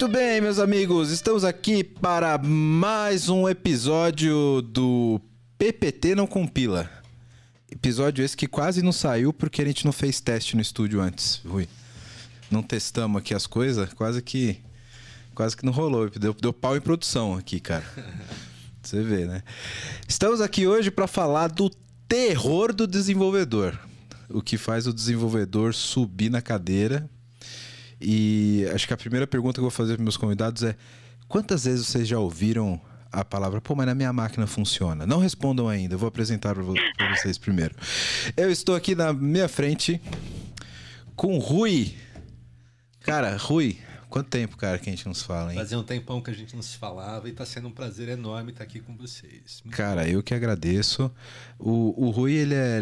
Muito bem, meus amigos. Estamos aqui para mais um episódio do PPT Não Compila. Episódio esse que quase não saiu porque a gente não fez teste no estúdio antes, Rui. Não testamos aqui as coisas, quase que quase que não rolou. Deu, deu pau em produção aqui, cara. Você vê, né? Estamos aqui hoje para falar do terror do desenvolvedor. O que faz o desenvolvedor subir na cadeira e acho que a primeira pergunta que eu vou fazer para meus convidados é: quantas vezes vocês já ouviram a palavra, pô, mas na minha máquina funciona? Não respondam ainda, eu vou apresentar para vocês primeiro. Eu estou aqui na minha frente com Rui. Cara, Rui, Quanto tempo, cara, que a gente não se fala, hein? Fazia um tempão que a gente não se falava e tá sendo um prazer enorme estar aqui com vocês. Muito cara, bom. eu que agradeço. O, o Rui, ele é.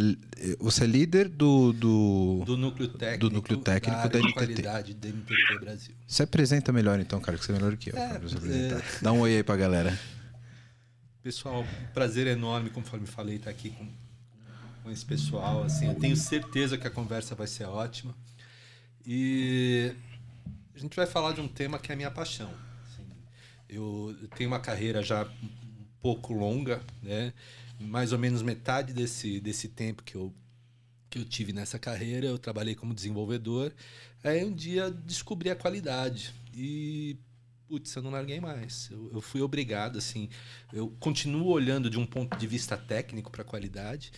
Você é líder do. Do, do núcleo técnico. Do núcleo técnico da, da qualidade da NTT Brasil. Se apresenta melhor, então, cara, que você é melhor que eu. É, é... Dá um oi aí pra galera. Pessoal, prazer enorme, conforme falei, estar aqui com, com esse pessoal. Assim, eu tenho certeza que a conversa vai ser ótima. E a gente vai falar de um tema que é a minha paixão. Assim, eu tenho uma carreira já um pouco longa, né? mais ou menos metade desse, desse tempo que eu, que eu tive nessa carreira, eu trabalhei como desenvolvedor. Aí um dia descobri a qualidade e putz, eu não larguei mais. Eu, eu, fui obrigado, assim. Eu continuo olhando de um ponto de vista técnico para a qualidade,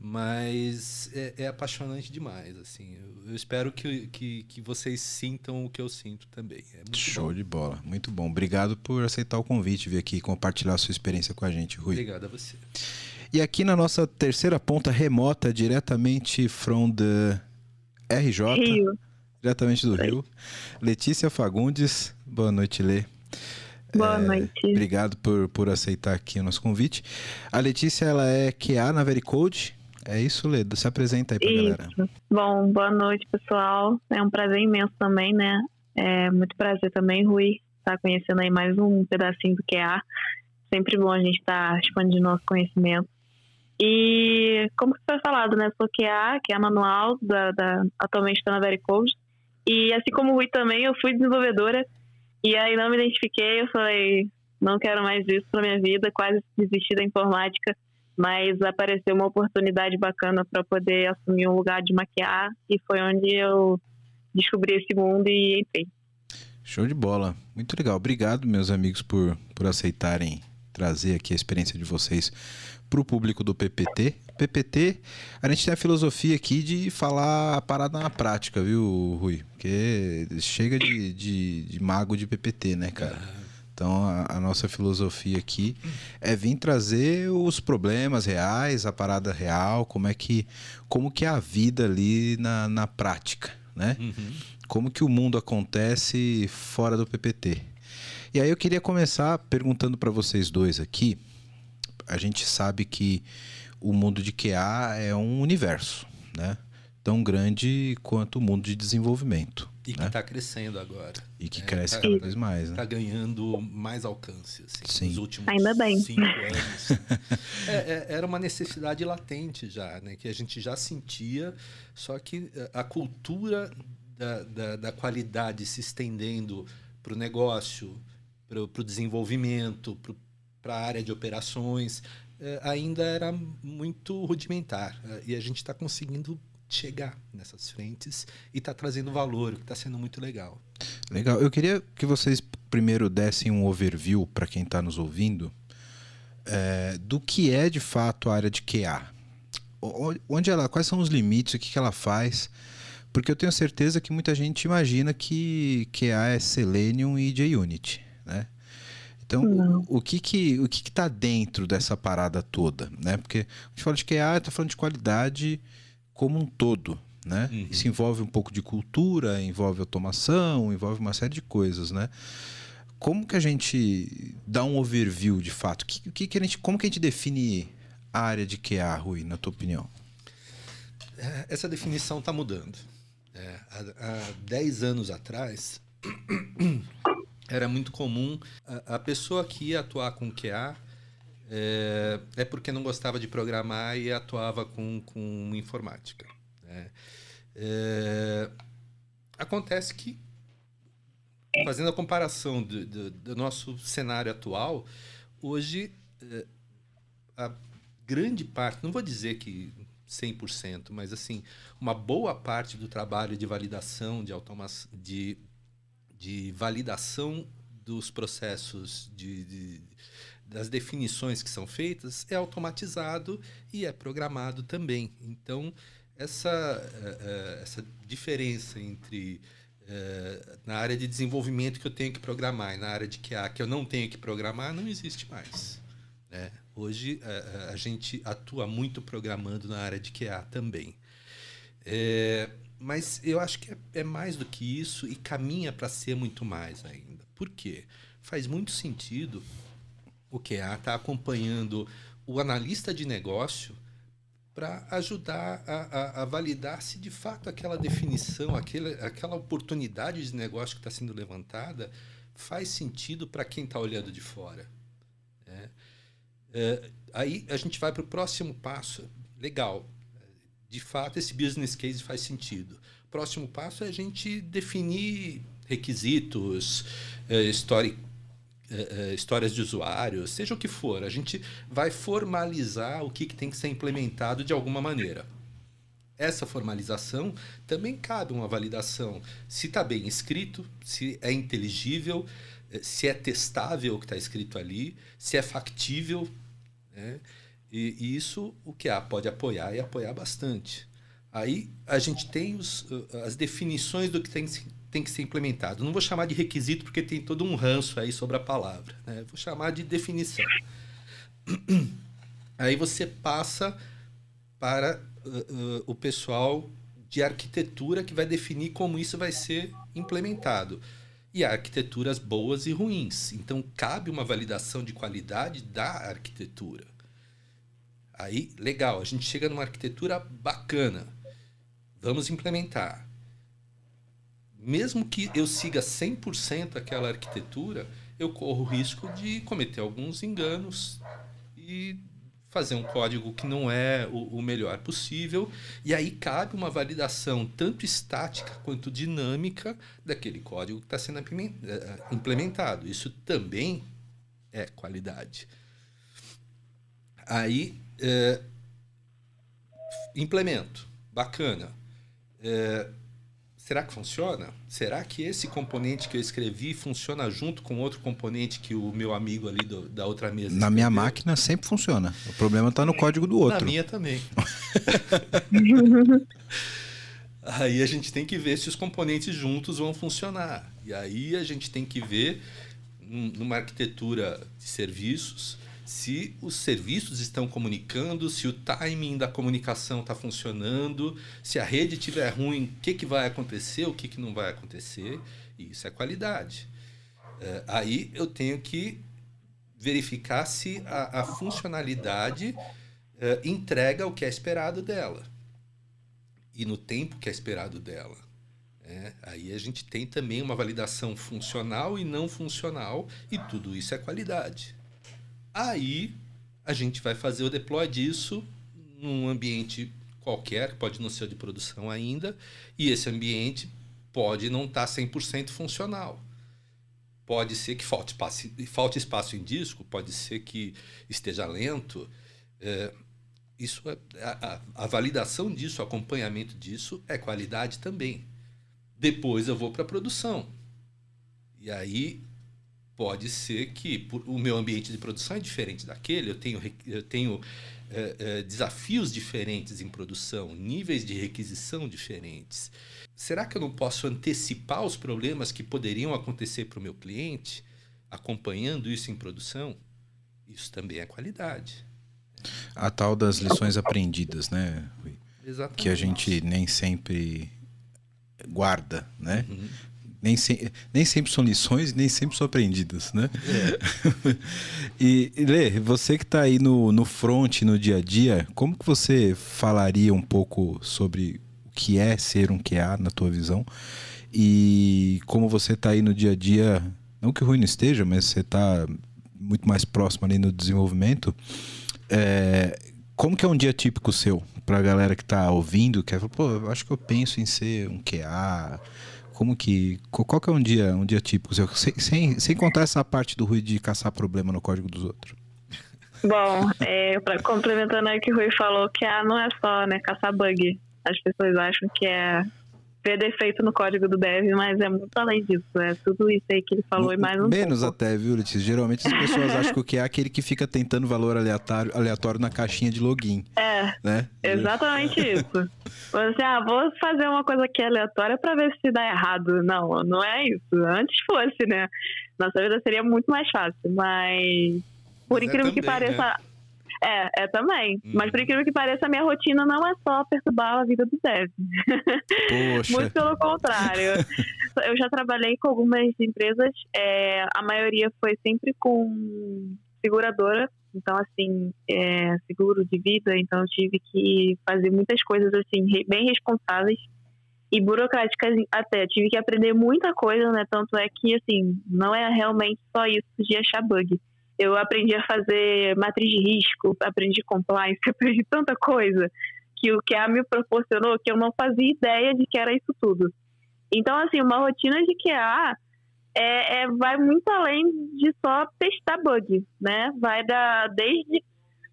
mas é, é, apaixonante demais, assim. Eu, eu espero que, que, que, vocês sintam o que eu sinto também. É Show bom. de bola, muito bom. Obrigado por aceitar o convite, vir aqui compartilhar a sua experiência com a gente, Rui. Obrigado a você. E aqui na nossa terceira ponta remota, diretamente from the RJ, Rio. diretamente do Rio, Letícia Fagundes. Boa noite, Lê. Boa é, noite. Obrigado por, por aceitar aqui o nosso convite. A Letícia, ela é QA na Vericode, é isso, Ledo. Se apresenta aí pra isso. galera. Bom, boa noite, pessoal. É um prazer imenso também, né? É muito prazer também, Rui, estar tá conhecendo aí mais um pedacinho do QA. Sempre bom a gente estar tá expandindo nosso conhecimento. E como foi falado, né? Sou QA, que é manual, da, da, atualmente estou na Vericode. E assim como o Rui também, eu fui desenvolvedora. E aí não me identifiquei, eu falei, não quero mais isso para minha vida, quase desisti da informática mas apareceu uma oportunidade bacana para poder assumir um lugar de maquiar e foi onde eu descobri esse mundo e entrei. Show de bola, muito legal. Obrigado, meus amigos, por, por aceitarem trazer aqui a experiência de vocês para o público do PPT. PPT, a gente tem a filosofia aqui de falar a parada na prática, viu, Rui? Porque chega de, de, de mago de PPT, né, cara? Então, a, a, nossa filosofia aqui é vir trazer os problemas reais, a parada real, como é que, como que é a vida ali na, na prática, né? Uhum. Como que o mundo acontece fora do PPT. E aí eu queria começar perguntando para vocês dois aqui. A gente sabe que o mundo de QA é um universo, né? Tão grande quanto o mundo de desenvolvimento. E que está né? crescendo agora. E que é, cresce tá, cada vez mais. Está né? ganhando mais alcance assim, Sim. nos últimos Ainda bem. cinco anos. é, é, era uma necessidade latente já, né? que a gente já sentia, só que a cultura da, da, da qualidade se estendendo para o negócio, para o desenvolvimento, para a área de operações, é, ainda era muito rudimentar. E a gente está conseguindo chegar nessas frentes e está trazendo valor, o que está sendo muito legal. Legal. Eu queria que vocês primeiro dessem um overview para quem está nos ouvindo é, do que é de fato a área de QA. Onde ela, quais são os limites, o que, que ela faz? Porque eu tenho certeza que muita gente imagina que QA é Selenium e JUnit, né? Então, o, o, que que o que está dentro dessa parada toda, né? Porque a gente fala de QA, está falando de qualidade como um todo. Né? Uhum. Isso envolve um pouco de cultura, envolve automação, envolve uma série de coisas, né? Como que a gente dá um overview de fato? Que, que, que a gente, como que a gente define a área de QA, Rui, na tua opinião? É, essa definição está mudando. É, há, há 10 anos atrás, era muito comum a, a, pessoa que ia atuar com QA é, é porque não gostava de programar e atuava com, com informática. Né? É, acontece que fazendo a comparação do, do, do nosso cenário atual, hoje eh, a grande parte, não vou dizer que 100%, mas assim, uma boa parte do trabalho de validação, de de, de validação dos processos de, de, das definições que são feitas é automatizado e é programado também. Então, essa, eh, eh, essa diferença entre uh, na área de desenvolvimento que eu tenho que programar e na área de QA que eu não tenho que programar não existe mais. Né? Hoje a gente atua muito programando na área de QA também. É, mas eu acho que é, é, mais do que isso e caminha para ser muito mais ainda. Por quê? Faz muito sentido o QA estar tá acompanhando o analista de negócio para ajudar a, a, a, validar se de fato aquela definição, aquela, oportunidade de negócio que está sendo levantada faz sentido para quem está olhando de fora. Né? É, aí a gente vai para o próximo passo. Legal. De fato, esse business case faz sentido. Próximo passo é a gente definir requisitos, é, story é, é, histórias de usuários, seja o que for, a gente vai formalizar o que, que tem que ser implementado de alguma maneira. Essa formalização também cabe uma validação se está bem escrito, se é inteligível, é, se é testável o que está escrito ali, se é factível. Né? E, e, isso o que pode apoiar e apoiar bastante. Aí a gente tem os, as definições do que tem tem que ser implementado. Não vou chamar de requisito porque tem todo um ranço aí sobre a palavra. Né? Vou chamar de definição. Aí você passa para uh, uh, o pessoal de arquitetura que vai definir como isso vai ser implementado. E há arquiteturas boas e ruins. Então, cabe uma validação de qualidade da arquitetura. Aí, legal, a gente chega numa arquitetura bacana. Vamos implementar mesmo que eu siga 100% aquela arquitetura, eu corro o risco de cometer alguns enganos e fazer um código que não é o, o melhor possível. E aí cabe uma validação tanto estática quanto dinâmica daquele código que está sendo eh, implementado. Isso também é qualidade. Aí, é, implemento. Bacana. É, será que funciona? Será que esse componente que eu escrevi funciona junto com outro componente que o meu amigo ali do, da outra mesa? Na escreveu? minha máquina sempre funciona. O problema está no código do outro. Na minha também. aí a gente tem que ver se os componentes juntos vão funcionar. E aí a gente tem que ver numa arquitetura de serviços se os serviços estão comunicando, se o timing da comunicação está funcionando, se a rede estiver ruim, o que, que vai acontecer, o que, que não vai acontecer. Isso é qualidade. É, aí eu tenho que verificar se a, a funcionalidade é, entrega o que é esperado dela e no tempo que é esperado dela. É, aí a gente tem também uma validação funcional e não funcional, e tudo isso é qualidade. Aí a gente vai fazer o deploy disso num ambiente qualquer, pode não ser de produção ainda, e esse ambiente pode não estar tá 100% funcional. Pode ser que falte espaço, falte espaço em disco, pode ser que esteja lento. É, isso é, a, a, validação disso, o acompanhamento disso é qualidade também. Depois eu vou para a produção. E aí Pode ser que por, o meu ambiente de produção é diferente daquele, eu tenho, eu tenho é, é, desafios diferentes em produção, níveis de requisição diferentes. Será que eu não posso antecipar os problemas que poderiam acontecer para o meu cliente, acompanhando isso em produção? Isso também é qualidade. A tal das lições aprendidas, né? Exatamente. Que a gente nem sempre guarda, né? Uhum nem, se, nem sempre são lições, nem sempre são aprendidas, né? É. e, Lê, você que está aí no, no front, no dia a dia, como que você falaria um pouco sobre o que é ser um QA na tua visão? E como você está aí no dia a dia, não que o ruim não esteja, mas você está muito mais próximo ali no desenvolvimento, é, como que é um dia típico seu? Para a galera que está ouvindo, que é, pô, eu acho que eu penso em ser um QA, Como que. Qual que é um dia, um dia típico? Sem, sem, sem contar essa parte do Rui de caçar problema no código dos outros. Bom, é, pra, complementando aí que o Rui falou, que a não é só né, caçar bug. As pessoas acham que é ver defeito no código do dev, mas é muito além disso. É tudo isso aí que ele falou e mais um Menos pouco. até, viu, Letícia? Geralmente as pessoas acham que o que é aquele que fica tentando valor aleatório, aleatório na caixinha de login. É, né? exatamente isso. Você, ah, vou fazer uma coisa aqui aleatória para ver se dá errado. Não, não é isso. Antes fosse, né? Nossa vida seria muito mais fácil, mas por Mas é incrível que também, pareça. né? É, é também. Uhum. Mas por incrível que pareça, a minha rotina não é só perturbar a vida do dev. Muito pelo contrário. Eu já trabalhei com algumas empresas, é, a maioria foi sempre com seguradora, então assim, é, seguro de vida, então eu tive que fazer muitas coisas assim, bem responsáveis e burocráticas até. Tive que aprender muita coisa, né? Tanto é que assim, não é realmente só isso de achar bug. Eu aprendi a fazer matriz de risco, aprendi compliance, aprendi tanta coisa que o QA me proporcionou que eu não fazia ideia de que era isso tudo. Então, assim, uma rotina de QA é, é- vai muito além de só testar bug, né? Vai da, desde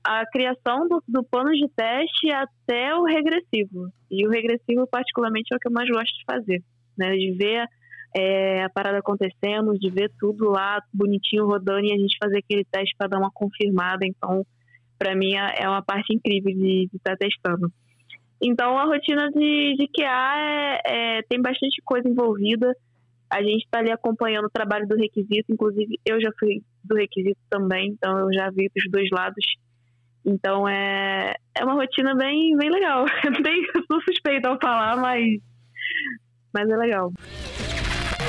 a criação do, do plano de teste até o regressivo. E o regressivo, particularmente, é o que eu mais gosto de fazer, né? De ver é, a parada acontecendo, de ver tudo lá bonitinho rodando e a gente fazer aquele teste para dar uma confirmada. Então, para mim, é é uma parte incrível de estar testando. Então, a rotina de, de QA é, é- tem bastante coisa envolvida. A gente está ali acompanhando o trabalho do requisito, inclusive eu já fui do requisito também, então eu já vi dos dois lados. Então é, é uma rotina bem, bem legal. Não sou suspeita ao falar, mas, mas é legal.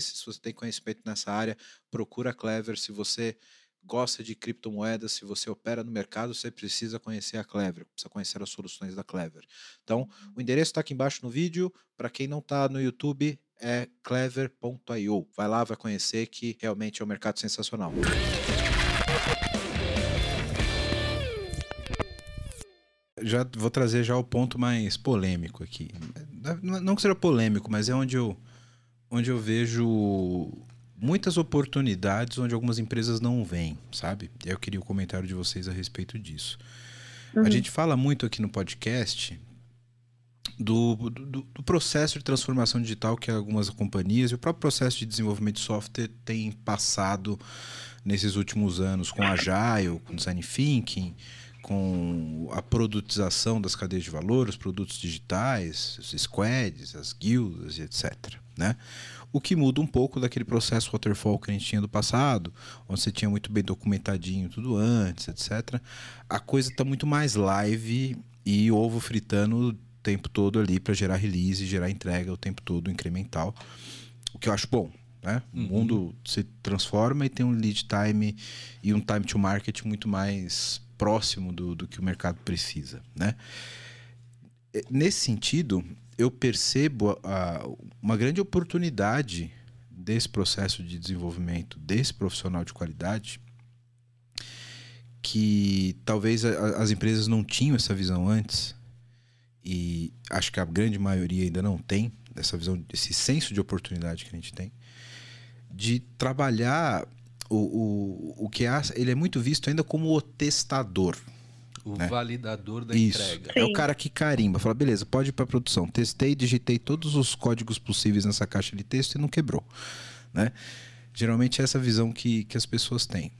se você tem conhecimento nessa área, procura a Clever. Se você gosta de criptomoedas, se você opera no mercado, você precisa conhecer a Clever, precisa conhecer as soluções da Clever. Então, o endereço está aqui embaixo no vídeo. Para quem não está no YouTube, é clever.io. Vai lá, vai conhecer que realmente é um mercado sensacional. Já vou trazer já o ponto mais polêmico aqui. Não não que seja polêmico, mas é onde eu, onde eu vejo muitas oportunidades onde algumas empresas não vêm, sabe? Eu queria o comentário de vocês a respeito disso. A Uhum. gente fala muito aqui no podcast do, do, do processo de transformação digital que algumas companhias e o próprio processo de desenvolvimento de software tem passado nesses últimos anos com Agile, com Design Thinking, com a produtização das cadeias de valor, os produtos digitais, os squads, as guildas e etc. Né? O que muda um pouco daquele processo waterfall que a gente tinha do passado, onde você tinha muito bem documentadinho tudo antes, etc. A coisa está muito mais live e ovo fritando o tempo todo ali para gerar release, gerar entrega o tempo todo incremental, o que eu acho bom. Né? O Uhum. mundo se transforma e tem um lead time e um time to market muito mais próximo do, do que o mercado precisa. Né? Nesse sentido, eu percebo a- uma grande oportunidade desse processo de desenvolvimento desse profissional de qualidade que talvez a- as empresas não tinham essa visão antes e acho que a grande maioria ainda não tem essa visão, esse senso de oportunidade que a gente tem de trabalhar o, o, o que é, ele é muito visto ainda como o testador. O né? validador da Isso. entrega. É o Sim. cara que carimba, fala, beleza, pode ir para produção. Testei, digitei todos os códigos possíveis nessa caixa de texto e não quebrou, né? Geralmente é essa visão que, que as pessoas têm.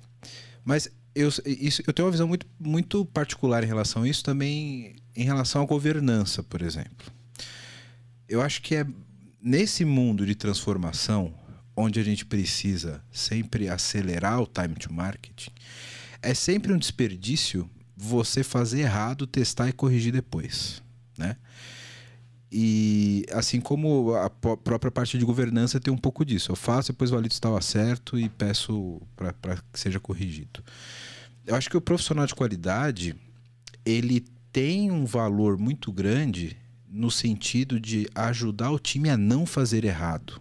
Mas eu, isso, eu tenho uma visão muito, muito particular em relação a isso também, em relação à governança, por exemplo. Eu acho que é nesse mundo de transformação, onde a gente precisa sempre acelerar o time to market, é sempre um desperdício você fazer errado, testar e corrigir depois, né? e assim como a própria parte de governança tem um pouco disso. Eu faço, depois valido se estava certo e peço para que seja corrigido. Eu acho que o profissional de qualidade ele tem um valor muito grande no sentido de ajudar o time a não fazer errado.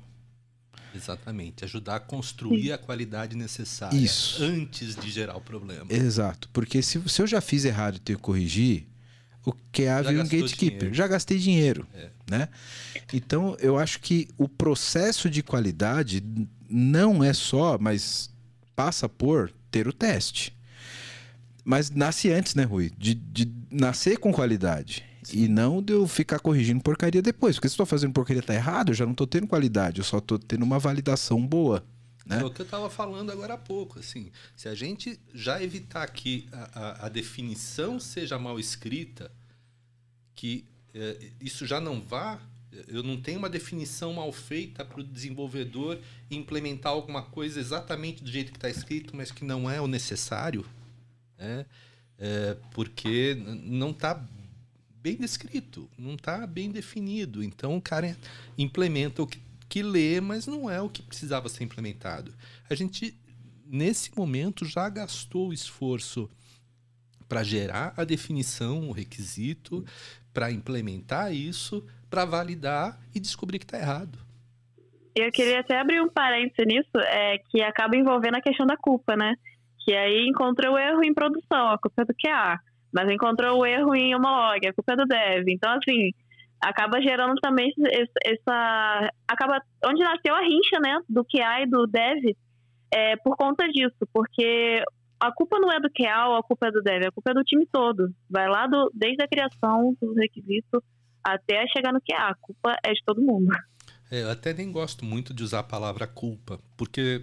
Exatamente. Ajudar a construir a qualidade necessária Isso. antes de gerar o problema. Exato, porque se, se eu já fiz errado e tenho que corrigir, o QA vira um gastou gatekeeper. dinheiro. Já gastei dinheiro, É. né? Então, eu acho que o processo de qualidade não é só, mas passa por ter o teste. Mas nasce antes, né, Rui? De, de nascer com qualidade. E não de eu ficar corrigindo porcaria depois. Porque se eu tô fazendo porcaria tá errado, eu já não tô tendo qualidade. Eu só tô tendo uma validação boa. Né? É o que eu estava falando agora há pouco. Assim, se a gente já evitar que a, a- a definição seja mal escrita, que eh, isso já não vá, eu não tenho uma definição mal feita para o desenvolvedor implementar alguma coisa exatamente do jeito que está escrito, mas que não é o necessário, né? É, porque não está bem descrito, não está bem definido. Então o cara implementa o que, que lê, mas não é o que precisava ser implementado. A gente, nesse momento, já gastou o esforço para gerar a definição, o requisito, para implementar isso, para validar e descobrir que está errado. Eu queria até abrir um parênteses nisso, é, que acaba envolvendo a questão da culpa, né? Que aí encontrou o erro em produção, a culpa é do QA. Mas encontrou o erro em homolog, a culpa é do dev. Então, assim, acaba gerando também essa... Acaba... Onde nasceu a rincha, né? Do QA e do dev, é por conta disso. Porque a culpa não é do QA ou a culpa é do dev, a culpa é do time todo. Vai lá do, desde a criação do requisito até chegar no QA. A culpa é de todo mundo. É, eu até nem gosto muito de usar a palavra culpa, porque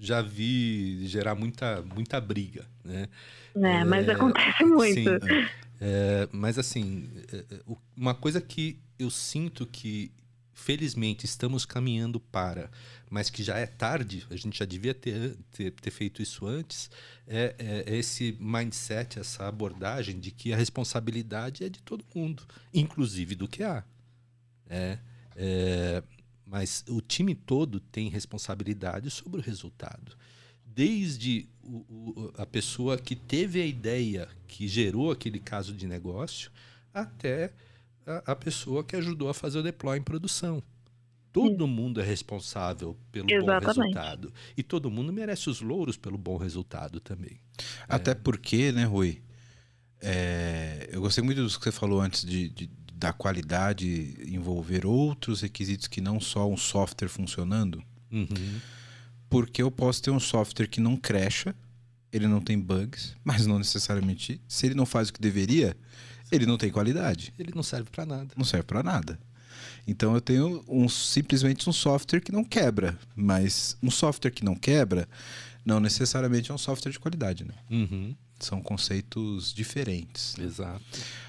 já vi gerar muita, muita briga, né? É, mas É, acontece muito. Sim, é, mas assim, é, é, uma coisa que eu sinto que felizmente estamos caminhando para, mas que já é tarde, a gente já devia ter, ter, ter feito isso antes, é, é- é esse mindset, essa abordagem de que a responsabilidade é de todo mundo, inclusive do QA. É, é, mas o time todo tem responsabilidade sobre o resultado. Desde o- o- a pessoa que teve a ideia, que gerou aquele caso de negócio, até a, a pessoa que ajudou a fazer o deploy em produção. Todo mundo é responsável pelo bom Exatamente. resultado. E todo mundo merece os louros pelo bom resultado também. Até porque, né, Rui? é, eu gostei muito do que você falou antes de, de- da qualidade envolver outros requisitos que não só um software funcionando. Uhum. Porque eu posso ter um software que não crecha, ele não tem bugs, mas não necessariamente. Se ele não faz o que deveria, ele não tem qualidade. Ele não serve para nada. Não serve para nada. Então eu tenho um, simplesmente um software que não quebra. Mas um software que não quebra não necessariamente é um software de qualidade, né? Uhum. São conceitos diferentes. Exato.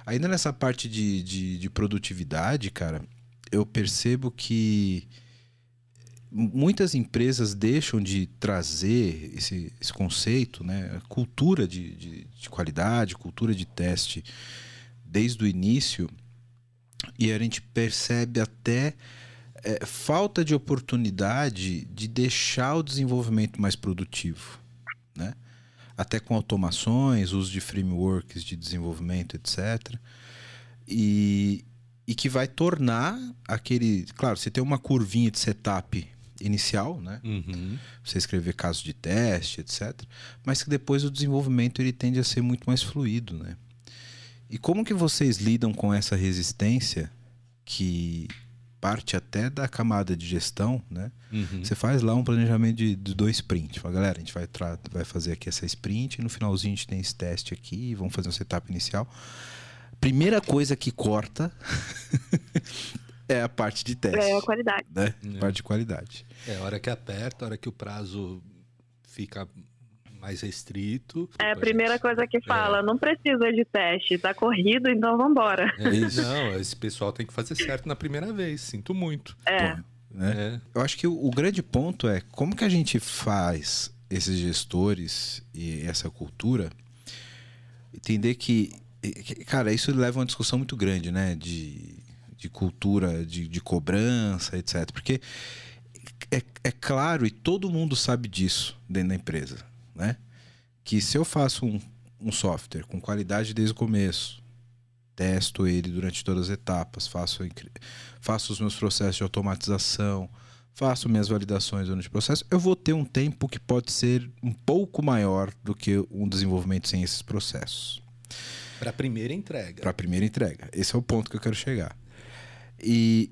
Ainda nessa parte de, de, de produtividade, cara, eu percebo que muitas empresas deixam de trazer esse, esse conceito, né? Cultura de, de, de qualidade, cultura de teste desde o início. E a gente percebe até é, falta de oportunidade de deixar o desenvolvimento mais produtivo, né? Até com automações, uso de frameworks de desenvolvimento, etc. E, e que vai tornar aquele. Claro, você tem uma curvinha de setup inicial, né? Uhum. Você escrever casos de teste, etc. Mas que depois o desenvolvimento ele tende a ser muito mais fluido, né? E como que vocês lidam com essa resistência que parte até da camada de gestão, né? Uhum. Você faz lá um planejamento de, de dois sprints. Fala, galera, a gente vai, vai fazer aqui essa sprint, e no finalzinho a gente tem esse teste aqui, vamos fazer um setup inicial. Primeira coisa que corta é a parte de teste, É a qualidade. né? É. Parte de qualidade. É, a hora que aperta, a hora que o prazo fica mais restrito. É a primeira gente, coisa que fala, não precisa de teste, tá corrido, então vambora. é, Isso. Não, esse pessoal tem que fazer certo na primeira vez. Sinto muito. É, Pô, né? É. Eu acho que o, o grande ponto é como que a gente faz esses gestores e essa cultura entender que, que- cara, isso leva a uma discussão muito grande, né? De, de cultura de, de cobrança, etc. Porque é, é, claro, e todo mundo sabe disso dentro da empresa, né? Que se eu faço um, um software com qualidade desde o começo, testo ele durante todas as etapas, faço, faço os meus processos de automatização, faço minhas validações durante o processo, eu vou ter um tempo que pode ser um pouco maior do que um desenvolvimento sem esses processos. Para a primeira entrega. Para a primeira entrega. Esse é o ponto que eu quero chegar. E,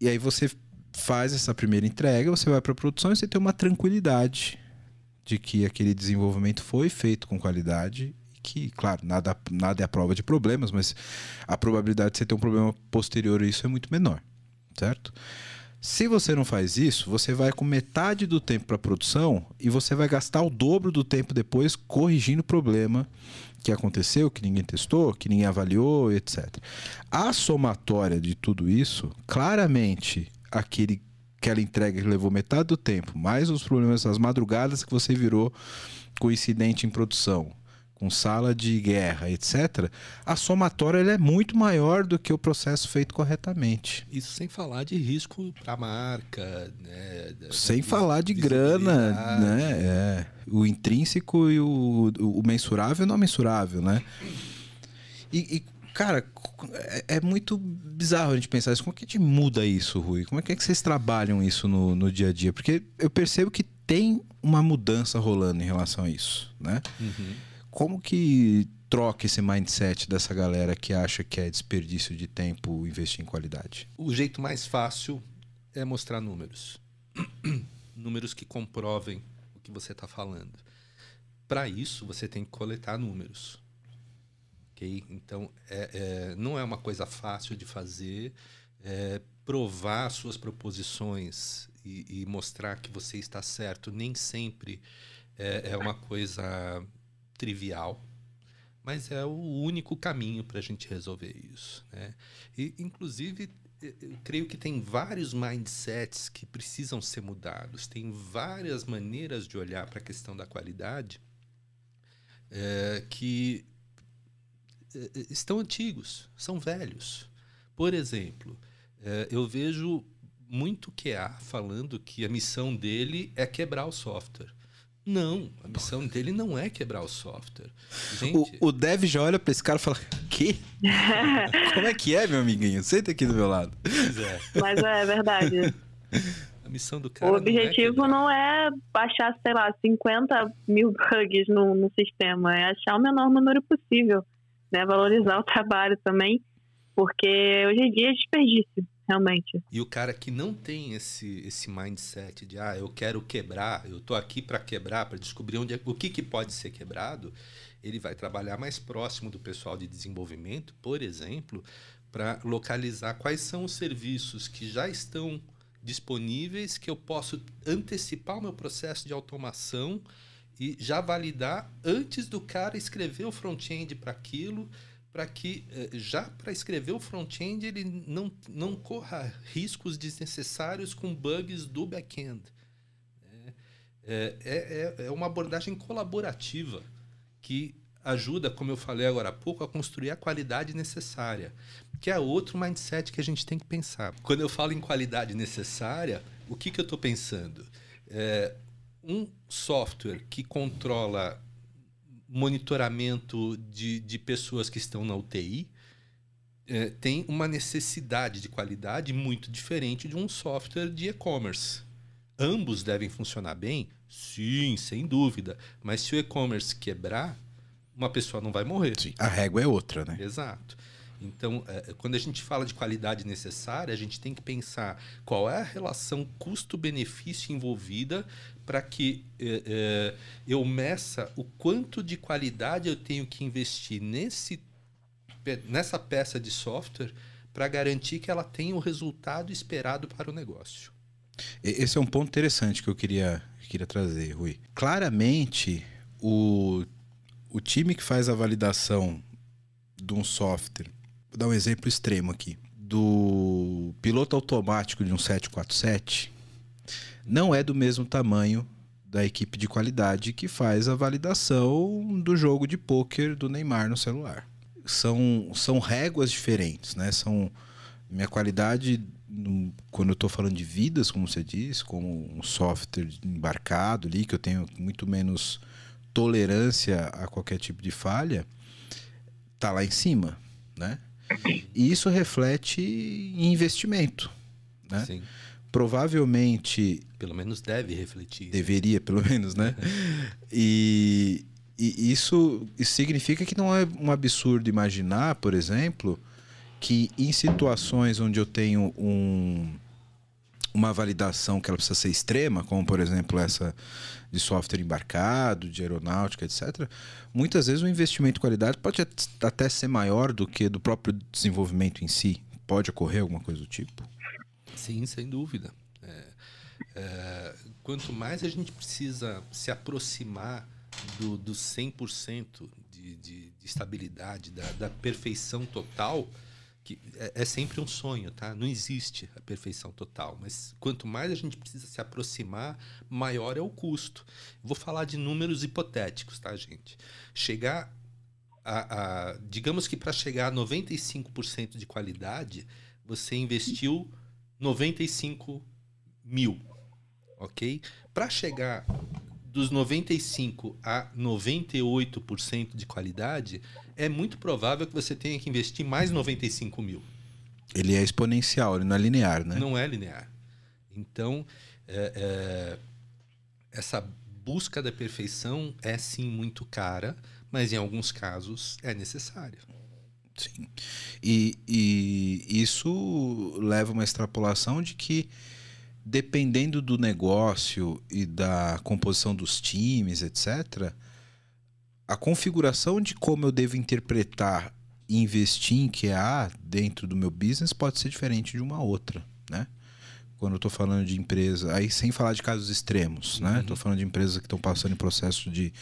e aí você faz essa primeira entrega, você vai para a produção e você tem uma tranquilidade de que aquele desenvolvimento foi feito com qualidade que, claro, nada, nada é a prova de problemas, mas a probabilidade de você ter um problema posterior a isso é muito menor, certo? Se você não faz isso, você vai com metade do tempo para produção e você vai gastar o dobro do tempo depois corrigindo o problema que aconteceu, que ninguém testou, que ninguém avaliou, etc. A somatória de tudo isso, claramente, aquele aquela entrega que levou metade do tempo, mais os problemas, as madrugadas que você virou coincidente em produção, com sala de guerra, etc., a somatória é muito maior do que o processo feito corretamente. Isso sem falar de risco para a marca, né? sem falar de grana, né? É, o intrínseco e o, o mensurável e não mensurável, né? E, e cara, é, é, muito bizarro a gente pensar isso. Como é que a gente muda isso, Rui? Como é que, é que vocês trabalham isso no, no dia a dia? Porque eu percebo que tem uma mudança rolando em relação a isso, né? Uhum. Como que troca esse mindset dessa galera que acha que é desperdício de tempo investir em qualidade? O jeito mais fácil é mostrar números. números que comprovem o que você está falando. Para isso, você tem que coletar números. Okay? Então, é, é, não é uma coisa fácil de fazer. É, provar suas proposições e, e, mostrar que você está certo nem sempre é, é uma coisa trivial, mas é o único caminho para a gente resolver isso. Né? E, inclusive, eu creio que tem vários mindsets que precisam ser mudados, tem várias maneiras de olhar para a questão da qualidade é, que estão antigos, são velhos. Por exemplo, é, eu vejo muito QA falando que a missão dele é quebrar o software. Não, a missão dele não é quebrar o software. Gente... O, o dev já olha para esse cara e fala: Que? Como é que é, meu amiguinho? Senta aqui do meu lado. Pois é. Mas é, é verdade. A missão do cara. O objetivo não é, não é baixar, sei lá, 50 mil bugs no, no sistema, é achar o menor número possível. Né? Valorizar o trabalho também, porque hoje em dia é desperdício realmente. E o cara que não tem esse, esse mindset de, ah, eu quero quebrar, eu tô aqui para quebrar, para descobrir onde é, o que, que pode ser quebrado, ele vai trabalhar mais próximo do pessoal de desenvolvimento, por exemplo, para localizar quais são os serviços que já estão disponíveis que eu posso antecipar o meu processo de automação e já validar antes do cara escrever o front-end para aquilo para que eh, já para escrever o front-end ele não, não corra riscos desnecessários com bugs do back-end. É, é, é, é uma abordagem colaborativa que ajuda, como eu falei agora há pouco, a construir a qualidade necessária, que é outro mindset que a gente tem que pensar. Quando eu falo em qualidade necessária, o que, que eu estou pensando? É, um software que controla monitoramento de, de pessoas que estão na UTI é, tem uma necessidade de qualidade muito diferente de um software de e-commerce. Ambos devem funcionar bem? Sim, sem dúvida. Mas se o e-commerce quebrar, uma pessoa não vai morrer. Sim, a régua é outra, né? Exato. Então, é, quando a gente fala de qualidade necessária, a gente tem que pensar qual é a relação custo-benefício envolvida para que é, é, eu meça o quanto de qualidade eu tenho que investir nesse, nessa peça de software para garantir que ela tenha o resultado esperado para o negócio. Esse é um ponto interessante que eu queria, queria trazer, Rui. Claramente, o, o time que faz a validação de um software Vou dar um exemplo extremo aqui. Do piloto automático de um 747 não é do mesmo tamanho da equipe de qualidade que faz a validação do jogo de pôquer do Neymar no celular. São, são réguas diferentes, né? São Minha qualidade, quando eu estou falando de vidas, como você diz, como um software embarcado ali, que eu tenho muito menos tolerância a qualquer tipo de falha, tá lá em cima, né? E isso reflete em investimento, né? Sim. Provavelmente... Pelo menos deve refletir. Deveria, pelo menos, né? e, e isso, isso significa que não é um absurdo imaginar, por exemplo, que em situações onde eu tenho um, uma validação que ela precisa ser extrema, como por exemplo essa de software embarcado, de aeronáutica, etc., muitas vezes o investimento em qualidade pode até ser maior do que do próprio desenvolvimento em si. Pode ocorrer alguma coisa do tipo? Sim, sem dúvida. É, é, quanto mais a gente precisa se aproximar do, do 100% de, de, de estabilidade, da, da perfeição total, que é, é, sempre um sonho, tá? Não existe a perfeição total, mas quanto mais a gente precisa se aproximar, maior é o custo. Vou falar de números hipotéticos, tá, gente? Chegar a, a digamos que para chegar a 95% de qualidade, você investiu 95 mil, ok? Para chegar dos 95 a 98% de qualidade, é muito provável que você tenha que investir mais 95 mil. Ele é exponencial, ele não é linear, né? Não é linear. Então, é, é, essa busca da perfeição é sim muito cara, mas em alguns casos é necessária. Sim. E, e isso leva uma extrapolação de que dependendo do negócio e da composição dos times, etc., a configuração de como eu devo interpretar e investir em QA dentro do meu business pode ser diferente de uma outra, né? Quando eu estou falando de empresa, aí sem falar de casos extremos, né? Estou uhum. falando de empresas que estão passando em processo de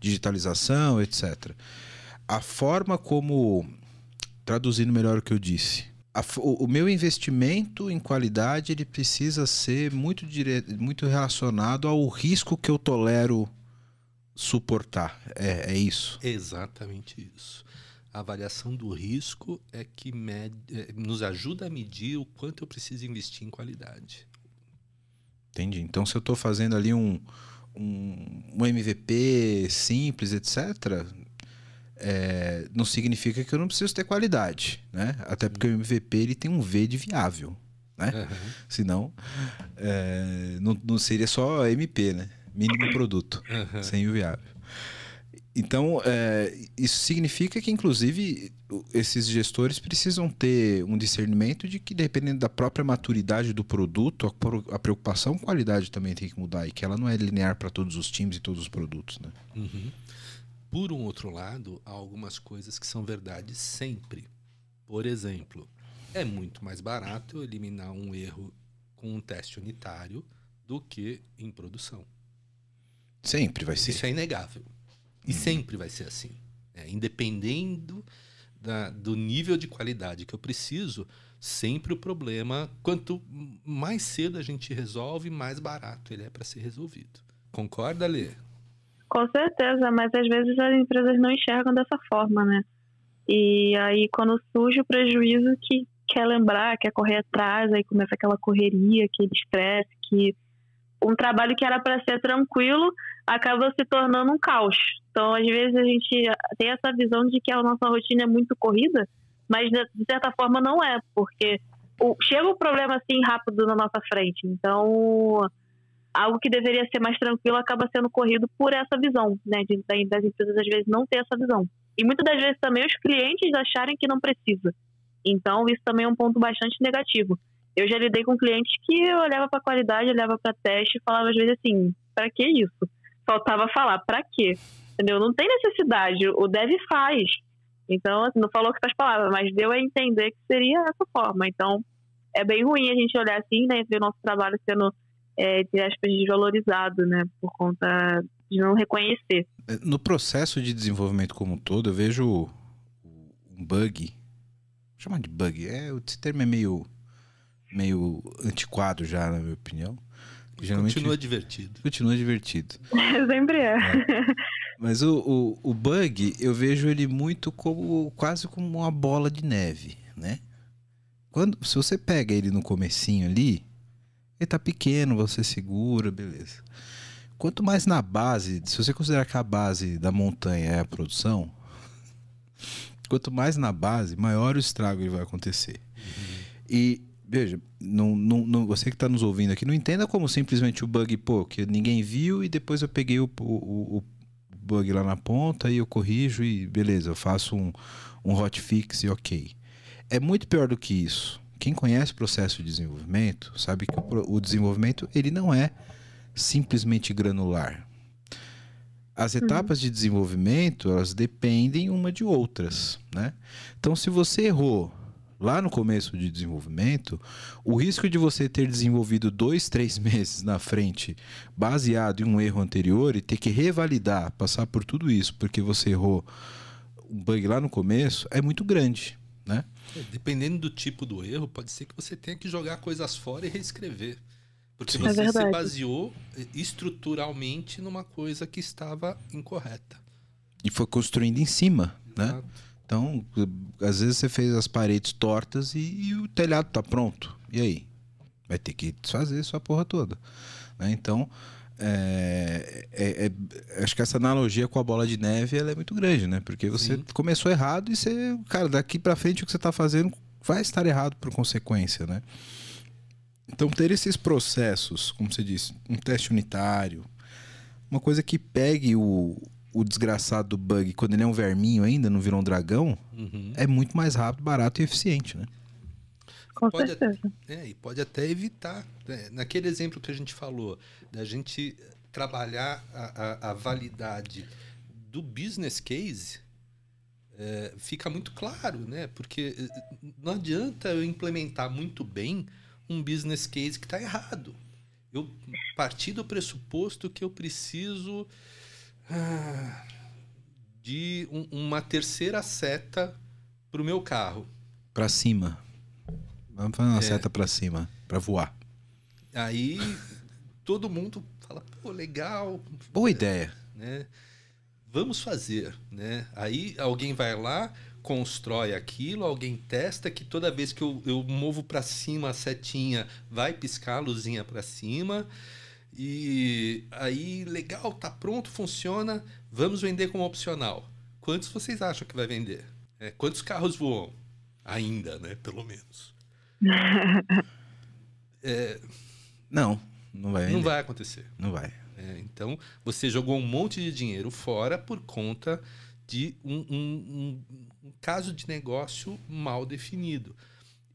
digitalização, etc. A forma como, traduzindo melhor o que eu disse, a, o, o, meu investimento em qualidade ele precisa ser muito, dire, muito relacionado ao risco que eu tolero suportar. É, é isso? Exatamente isso. A avaliação do risco é que med... É, nos ajuda a medir o quanto eu preciso investir em qualidade. Entendi. Então, se eu estou fazendo ali um, um, um, MVP simples, etc., é, não significa que eu não preciso ter qualidade, né? Até porque o MVP ele tem um V de viável, né? Uhum. Senão, é, não, não seria só MP, né? Mínimo produto, uhum. sem o viável. Então, é, isso significa que, inclusive, esses gestores precisam ter um discernimento de que, dependendo da própria maturidade do produto, a, preocupação com qualidade também tem que mudar e que ela não é linear para todos os times e todos os produtos. Né? Uhum. Por um outro lado, há algumas coisas que são verdades sempre. Por exemplo, é muito mais barato eliminar um erro com um teste unitário do que em produção. Sempre vai ser. Isso é inegável. E hum. sempre vai ser assim. É, independendo da, do nível de qualidade que eu preciso, sempre o problema, quanto mais cedo a gente resolve, mais barato ele é para ser resolvido. Concorda, Lê? Com certeza, mas às vezes as empresas não enxergam dessa forma, né? E aí quando surge o prejuízo que quer lembrar, quer correr atrás, aí começa aquela correria, aquele estresse, que um trabalho que era para ser tranquilo acaba se tornando um caos. Então, às vezes, a gente tem essa visão de que a nossa rotina é muito corrida, mas de certa forma não é, porque chega um problema assim rápido na nossa frente. Então, algo que deveria ser mais tranquilo acaba sendo corrido por essa visão, né? De, das empresas, às vezes, não ter essa visão. E muitas das vezes também os clientes acharem que não precisa. Então, isso também é um ponto bastante negativo. Eu já lidei com clientes que olhava para qualidade, olhava para teste e falava às vezes assim: para que isso? faltava falar, para quê? Entendeu? Não tem necessidade, o dev faz. Então, assim, não falou com essas palavras, mas deu a entender que seria essa forma. Então, é bem ruim a gente olhar assim, né, ver o nosso trabalho sendo, é, de aspas, desvalorizado, né, por conta de não reconhecer. É, no processo de desenvolvimento como um todo, eu vejo um bug, vou chamar de bug, é, esse termo é meio, meio antiquado já, na minha opinião, Geralmente, continua divertido. Continua divertido. Sempre é. é. Mas o, o, o, bug, eu vejo ele muito como quase como uma bola de neve, né? quando, se você pega ele no comecinho ali, ele tá pequeno, você segura, beleza. Quanto mais na base, se você considerar que a base da montanha é a produção, quanto mais na base, maior o estrago vai acontecer. Uhum. E veja, não, não, não, você que está nos ouvindo aqui, não entenda como simplesmente o bug, pô, que ninguém viu e depois eu peguei o, o, o bug lá na ponta e eu corrijo e beleza, eu faço um, um hotfix e ok. É muito pior do que isso. Quem conhece o processo de desenvolvimento sabe que o, o desenvolvimento ele não é simplesmente granular. As uhum. etapas de desenvolvimento elas dependem uma de outras, né? Então, se você errou lá no começo de desenvolvimento, o risco de você ter desenvolvido dois, três meses na frente, baseado em um erro anterior, e ter que revalidar, passar por tudo isso, porque você errou um bug lá no começo, é muito grande. Né? É, dependendo do tipo do erro, pode ser que você tenha que jogar coisas fora e reescrever. Porque Sim. você é se baseou eh, estruturalmente numa coisa que estava incorreta. E foi construindo em cima, né? Exato. né? Então, às vezes você fez as paredes tortas e, e o telhado está pronto. E aí? Vai ter que desfazer sua porra toda. Né? Então, é, é, é, acho que essa analogia com a bola de neve ela é muito grande, né? Porque você Sim. começou errado e você, cara, daqui para frente o que você está fazendo vai estar errado por consequência, né? Então, ter esses processos, como você disse, um teste unitário, uma coisa que pegue o, o desgraçado do bug, quando ele é um verminho ainda, não virou um dragão, uhum. é muito mais rápido, barato e eficiente, né? Com pode certeza. Até, é, e pode até evitar. Né? Naquele exemplo que a gente falou, da gente trabalhar a, a, a validade do business case, é, fica muito claro, né? Porque eh, não adianta eu implementar muito bem um business case que está errado. Eu parti do pressuposto que eu preciso ah, de um, uma terceira seta para o meu carro. Para cima. Vamos fazer uma é. seta para cima, para voar. Aí todo mundo fala, pô, legal. Boa ideia. Né? Vamos fazer, né? Aí alguém vai lá, constrói aquilo, alguém testa que toda vez que eu, eu movo para cima a setinha, vai piscar a luzinha para cima. E aí, legal, tá pronto, funciona, vamos vender como opcional. Quantos vocês acham que vai vender? É, quantos carros voam? Ainda, né? Pelo menos. é, não, não vai vender. Não vai acontecer. Não vai. É, então, você jogou um monte de dinheiro fora por conta de um, um, um, um caso de negócio mal definido.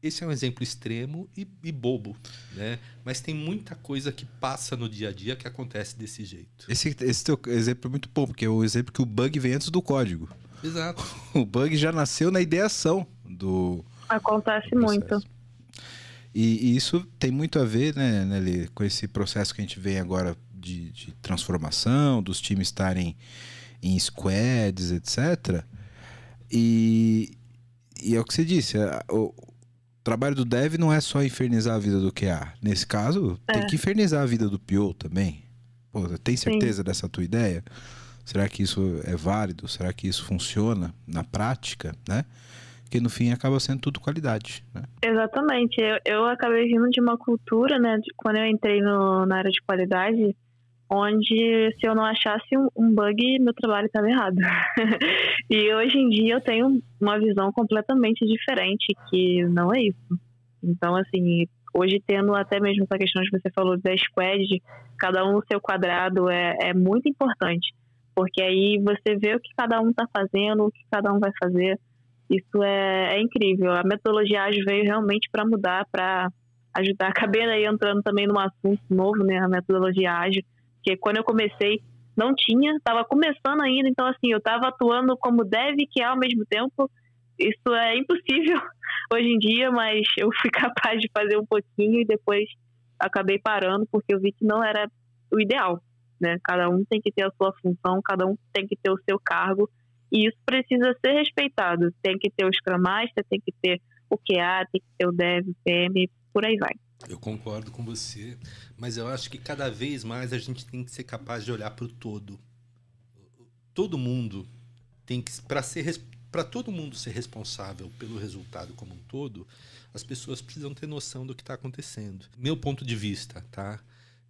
Esse é um exemplo extremo e, e, bobo, né? Mas tem muita coisa que passa no dia a dia que acontece desse jeito. Esse, esse teu exemplo é muito bom, porque é o exemplo que o bug vem antes do código. Exato. O bug já nasceu na ideação do. Acontece do muito. E, e, isso tem muito a ver, né, Nelly, com esse processo que a gente vê agora de, de transformação, dos times estarem em squads, etc. E, e é o que você disse, o, o trabalho do dev não é só infernizar a vida do QA. Nesse caso, é. tem que infernizar a vida do PO também. Pô, tem certeza Sim. dessa tua ideia? Será que isso é válido? Será que isso funciona na prática, né? Porque no fim acaba sendo tudo qualidade, né? Exatamente. Eu, eu acabei vindo de uma cultura, né? De, quando eu entrei no, na área de qualidade, onde se eu não achasse um, um bug, meu trabalho estava errado. e hoje em dia eu tenho uma visão completamente diferente, que não é isso. Então, assim, hoje tendo até mesmo essa questão que você falou da squad, cada um no seu quadrado, é, é muito importante. Porque aí você vê o que cada um está fazendo, o que cada um vai fazer. Isso é, é incrível. A metodologia ágil veio realmente para mudar, para ajudar. Acabei aí entrando também num assunto novo, né? A metodologia ágil porque quando eu comecei, não tinha, estava começando ainda, então assim, eu estava atuando como dev que é ao mesmo tempo. Isso é impossível hoje em dia, mas eu fui capaz de fazer um pouquinho e depois acabei parando porque eu vi que não era o ideal, né? Cada um tem que ter a sua função, cada um tem que ter o seu cargo e isso precisa ser respeitado. Tem que ter o Scrum Master, tem que ter o QA, tem que ter o Dev, o PM, por aí vai. Eu concordo com você, mas eu acho que cada vez mais a gente tem que ser capaz de olhar para o todo. Todo mundo tem que, para ser para todo mundo ser responsável pelo resultado como um todo, as pessoas precisam ter noção do que está acontecendo. Meu ponto de vista, tá?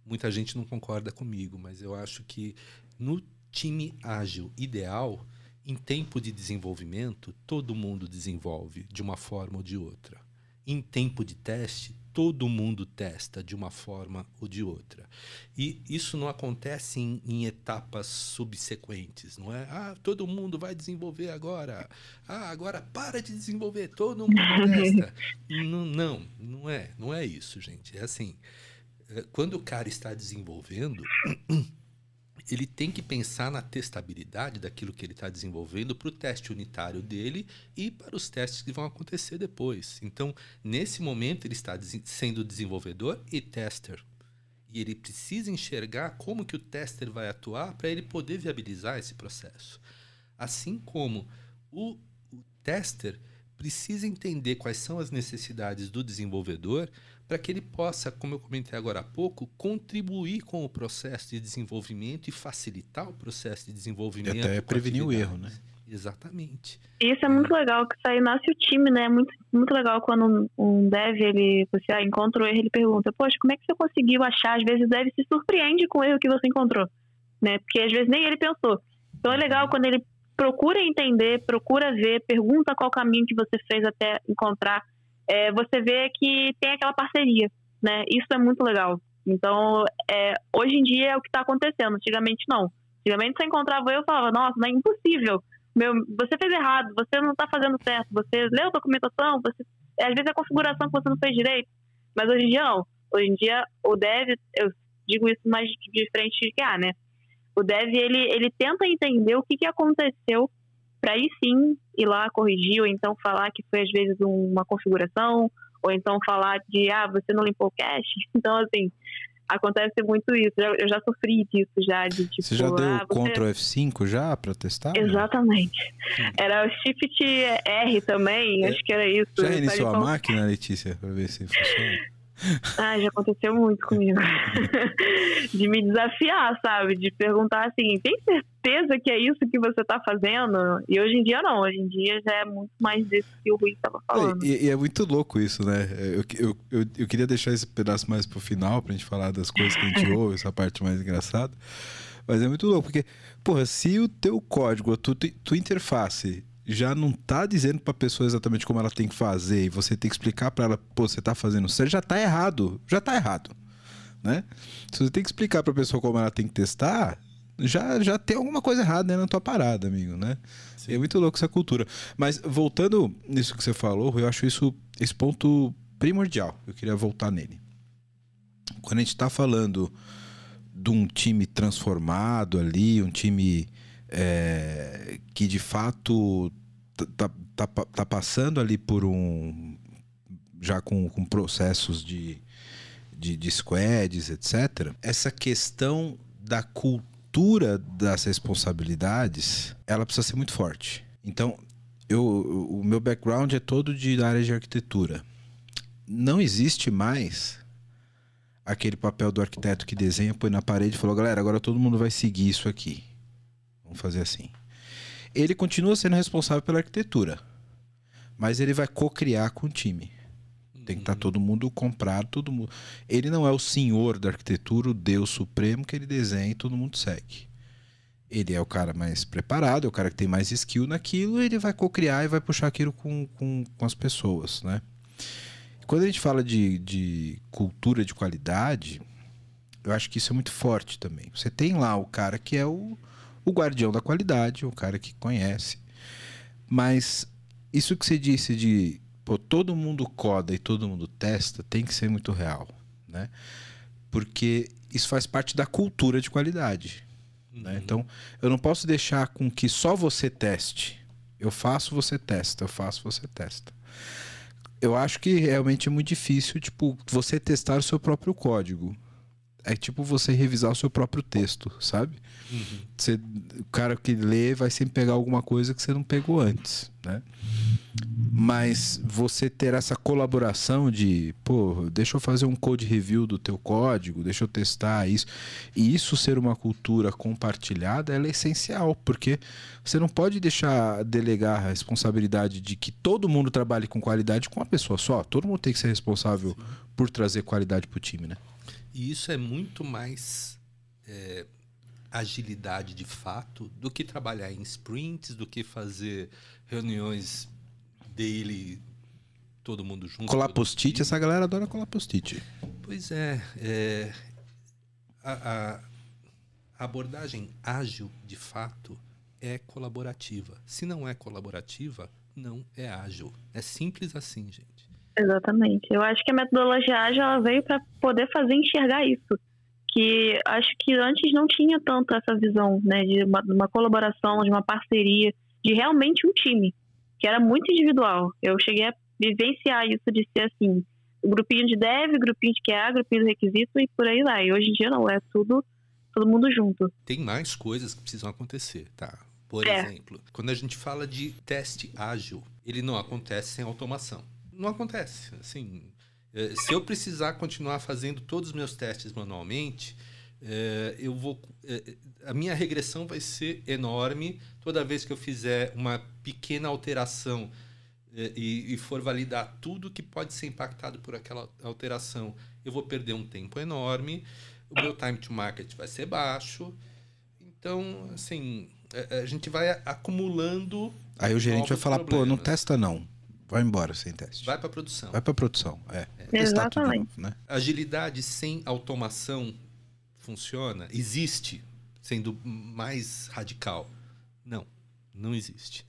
Muita gente não concorda comigo, mas eu acho que no time ágil ideal, em tempo de desenvolvimento, todo mundo desenvolve de uma forma ou de outra. Em tempo de teste, todo mundo testa de uma forma ou de outra. E isso não acontece em, em, etapas subsequentes, não é? Ah, todo mundo vai desenvolver agora. Ah, agora para de desenvolver, todo mundo testa. não, não, não é, não é isso, gente. É assim, é, quando o cara está desenvolvendo, ele tem que pensar na testabilidade daquilo que ele está desenvolvendo para o teste unitário dele e para os testes que vão acontecer depois. Então, nesse momento, ele está sendo desenvolvedor e tester. E ele precisa enxergar como que o tester vai atuar para ele poder viabilizar esse processo. Assim como o, o tester precisa entender quais são as necessidades do desenvolvedor para que ele possa, como eu comentei agora há pouco, contribuir com o processo de desenvolvimento e facilitar o processo de desenvolvimento. E até prevenir o erro, né? Exatamente. Isso é muito legal, que isso aí nasce o time, né? É muito, muito legal quando um dev, ele, você ah, encontra o erro, ele pergunta, poxa, como é que você conseguiu achar? Às vezes o dev se surpreende com o erro que você encontrou, né? Porque às vezes nem ele pensou. Então é legal quando ele procura entender, procura ver, pergunta qual caminho que você fez até encontrar é, você vê que tem aquela parceria, né? Isso é muito legal. Então, é, hoje em dia é o que está acontecendo. Antigamente não. Antigamente você encontrava eu e falava, nossa, não é impossível. Meu, você fez errado, você não está fazendo certo, você leu a documentação, você, às vezes é a configuração que você não fez direito. Mas hoje em dia não. Hoje em dia o dev, eu digo isso mais de frente de que, ah, né? O dev, ele, ele tenta entender o que, que aconteceu para aí sim ir lá corrigir, ou então falar que foi às vezes uma configuração, ou então falar de, ah, você não limpou o cache. Então, assim, acontece muito isso. Eu já sofri disso já, de tipo... Você já deu ah, você... Ctrl F5 já para testar? Exatamente. Né? Era o Shift R também, é. acho que era isso. Já iniciou a máquina, Letícia, para ver se funciona? Ah, já aconteceu muito comigo. de me desafiar, sabe? De perguntar assim, tem certeza que é isso que você tá fazendo? E hoje em dia não, hoje em dia já é muito mais disso que o Rui estava falando. E, e, é muito louco isso, né? Eu, eu, eu, eu, queria deixar esse pedaço mais pro final pra gente falar das coisas que a gente ouve, essa parte mais engraçada. Mas é muito louco, porque, porra, se o teu código, a tua, tua interface já não tá dizendo para a pessoa exatamente como ela tem que fazer e você tem que explicar para ela, pô, você tá fazendo certo, já tá errado, já tá errado, né? Se você tem que explicar para a pessoa como ela tem que testar, já já tem alguma coisa errada né, na tua parada, amigo, né? Sim. É muito louco essa cultura. Mas voltando nisso que você falou, eu acho isso esse ponto primordial. Eu queria voltar nele. Quando a gente está falando de um time transformado ali, um time é, que de fato tá, tá, tá, passando ali por um. já com, com processos de, de, de squads, etc. Essa questão da cultura das responsabilidades, ela precisa ser muito forte. Então, eu, o meu background é todo de área de arquitetura. Não existe mais aquele papel do arquiteto que desenha, põe na parede e falou: galera, agora todo mundo vai seguir isso aqui. Vamos fazer assim. Ele continua sendo responsável pela arquitetura, mas ele vai co-criar com o time. Tem que estar tá todo mundo comprado, todo mundo. Ele não é o senhor da arquitetura, o Deus supremo que ele desenha e todo mundo segue. Ele é o cara mais preparado, é o cara que tem mais skill naquilo, ele vai co-criar e vai puxar aquilo com, com, com as pessoas, né? Quando a gente fala de, de cultura de qualidade, eu acho que isso é muito forte também. Você tem lá o cara que é o, o guardião da qualidade, o cara que conhece. Mas isso que você disse de pô, todo mundo coda e todo mundo testa tem que ser muito real, né? Porque isso faz parte da cultura de qualidade. Né? Uhum. Né? Então, eu não posso deixar com que só você teste. Eu faço, você testa. Eu faço, você testa. Eu acho que realmente é muito difícil, tipo, você testar o seu próprio código é tipo você revisar o seu próprio texto, sabe? Uhum. Você, o cara que lê vai sempre pegar alguma coisa que você não pegou antes, né? mas você ter essa colaboração de, pô, deixa eu fazer um code review do teu código, deixa eu testar isso. E isso ser uma cultura compartilhada, ela é essencial, porque você não pode deixar delegar a responsabilidade de que todo mundo trabalhe com qualidade com uma pessoa só. Todo mundo tem que ser responsável Sim. por trazer qualidade para o time, né? E isso é muito mais é, agilidade de fato do que trabalhar em sprints, do que fazer reuniões daily, todo mundo junto. Colar post-it, essa galera adora colar post-it. Pois é, é a, a abordagem ágil, de fato, é colaborativa. Se não é colaborativa, não é ágil. É simples assim, gente. Exatamente. Eu acho que a metodologia ágil ela veio para poder fazer enxergar isso. Que acho que antes não tinha tanto essa visão né, de uma, uma colaboração, de uma parceria, de realmente um time que era muito individual. Eu cheguei a vivenciar isso de ser assim, o grupinho de dev, grupinho de QA, grupinho de requisito e por aí vai. E hoje em dia não, é tudo todo mundo junto. Tem mais coisas que precisam acontecer, tá? Por é. exemplo, quando a gente fala de teste ágil, ele não acontece sem automação. Não acontece. Assim, eh, se eu precisar continuar fazendo todos os meus testes manualmente, é, eu vou, é, a minha regressão vai ser enorme toda vez que eu fizer uma pequena alteração e, e, for validar tudo que pode ser impactado por aquela alteração, eu vou perder um tempo enorme, o meu time to market vai ser baixo. Então, assim, a, a gente vai acumulando. Aí o gerente vai falar: problemas. pô, não testa não. Vai embora sem teste. Vai para produção. Vai para produção, é. é. Exatamente. Novo, né? Agilidade sem automação funciona? Existe, sendo mais radical? Não, não existe.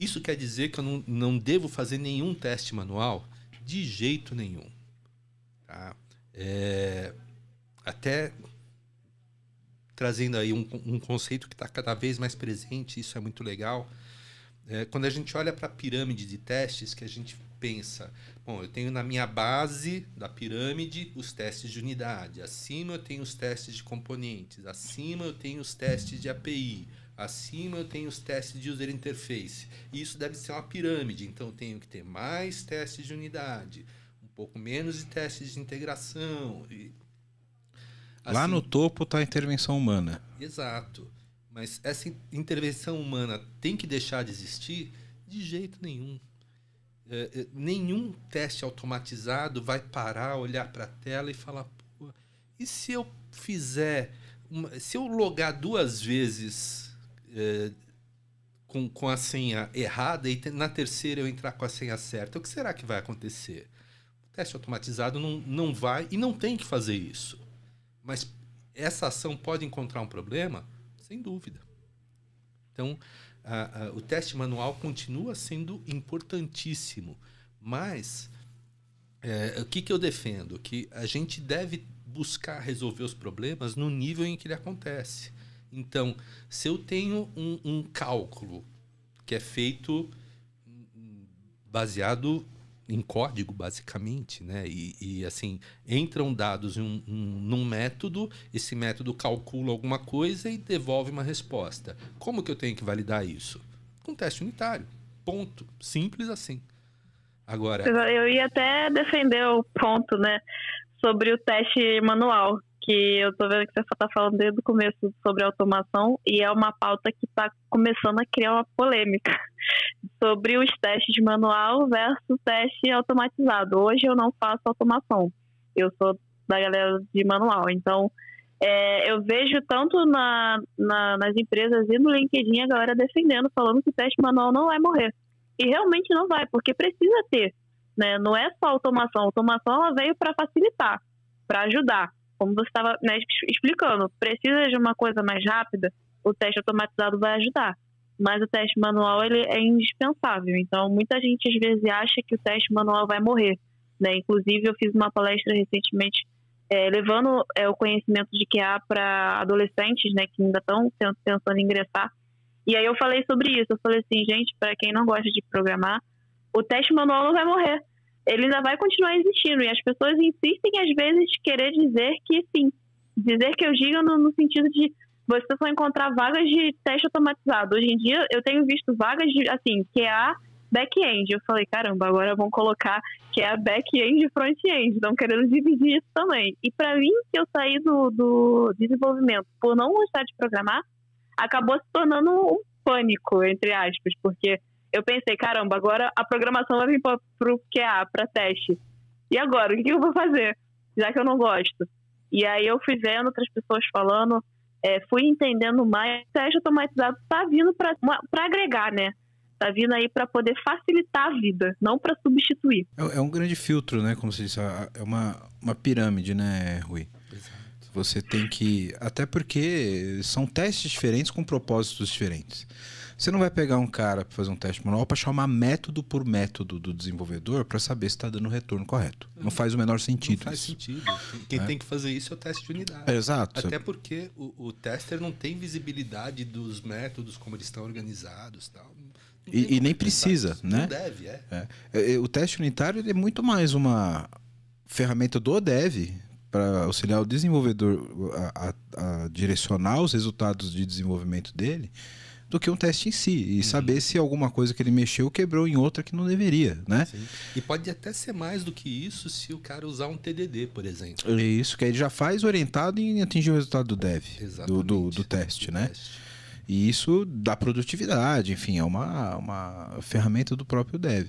Isso quer dizer que eu não, não devo fazer nenhum teste manual? De jeito nenhum. Tá? É, até trazendo aí um, um conceito que está cada vez mais presente, isso é muito legal. É, quando a gente olha para a pirâmide de testes, que a gente pensa, bom, eu tenho na minha base da pirâmide os testes de unidade, acima eu tenho os testes de componentes, acima eu tenho os testes de API, acima eu tenho os testes de user interface. E isso deve ser uma pirâmide, então eu tenho que ter mais testes de unidade, um pouco menos de testes de integração. E, assim, Lá no topo está a intervenção humana. Exato. Mas essa intervenção humana tem que deixar de existir? De jeito nenhum. É, é, nenhum teste automatizado vai parar, olhar para a tela e falar: e se eu fizer, uma, se eu logar duas vezes é, com, com a senha errada e na terceira eu entrar com a senha certa, o que será que vai acontecer? O teste automatizado não, não vai e não tem que fazer isso. Mas essa ação pode encontrar um problema? Sem dúvida. Então, a, a, o teste manual continua sendo importantíssimo, mas é, o que, que eu defendo? Que a gente deve buscar resolver os problemas no nível em que ele acontece. Então, se eu tenho um, um cálculo que é feito baseado em código, basicamente, né? E, e, assim, entram dados em um, um, num método, esse método calcula alguma coisa e devolve uma resposta. Como que eu tenho que validar isso? Com teste unitário. Ponto. Simples assim. Agora. Eu ia até defender o ponto, né? Sobre o teste manual que eu tô vendo que você está falando desde o começo sobre automação e é uma pauta que está começando a criar uma polêmica sobre os testes manual versus teste automatizado. Hoje eu não faço automação, eu sou da galera de manual, então é, eu vejo tanto na, na, nas empresas e no LinkedIn a galera defendendo, falando que o teste manual não vai morrer. E realmente não vai, porque precisa ter. Né? Não é só automação. A automação ela veio para facilitar, para ajudar como você estava né, explicando, precisa de uma coisa mais rápida, o teste automatizado vai ajudar. Mas o teste manual ele é indispensável. Então, muita gente às vezes acha que o teste manual vai morrer. Né? Inclusive, eu fiz uma palestra recentemente é, levando é, o conhecimento de QA para adolescentes né, que ainda estão pensando em ingressar. E aí eu falei sobre isso. Eu falei assim, gente, para quem não gosta de programar, o teste manual não vai morrer ele ainda vai continuar existindo. E as pessoas insistem, às vezes, querer dizer que sim. Dizer que eu digo no, no sentido de você só encontrar vagas de teste automatizado. Hoje em dia, eu tenho visto vagas de, assim, QA back-end. Eu falei, caramba, agora vão colocar que é a back-end e front-end. Estão querendo dividir isso também. E para mim, que eu saí do, do desenvolvimento por não gostar de programar, acabou se tornando um pânico, entre aspas, porque eu pensei, caramba, agora a programação vai vir para o QA, para teste. E agora, o que eu vou fazer? Já que eu não gosto. E aí eu fui vendo outras pessoas falando, é, fui entendendo mais. O teste automatizado está vindo para agregar, né? Está vindo aí para poder facilitar a vida, não para substituir. É, é, um grande filtro, né? Como você disse, é uma, uma pirâmide, né, Rui? Exato. Você tem que. Até porque são testes diferentes com propósitos diferentes. Você não vai pegar um cara para fazer um teste manual para chamar método por método do desenvolvedor para saber se está dando o retorno correto. Não faz o menor sentido. Não faz isso. sentido. Quem é. tem que fazer isso é o teste de unidade. Exato. Até porque o, o tester não tem visibilidade dos métodos, como eles estão organizados tal. E, e nem precisa, né? Não deve, é. é. é. é o teste unitário é muito mais uma ferramenta do dev para auxiliar o desenvolvedor a, a, a, direcionar os resultados de desenvolvimento dele do que um teste em si e uhum. saber se alguma coisa que ele mexeu quebrou em outra que não deveria, né? Sim. E pode até ser mais do que isso se o cara usar um TDD, por exemplo. É isso, que ele já faz orientado em atingir o resultado do dev, do, do, do, teste, do né? Teste. E isso dá produtividade, enfim, é uma, uma ferramenta do próprio dev.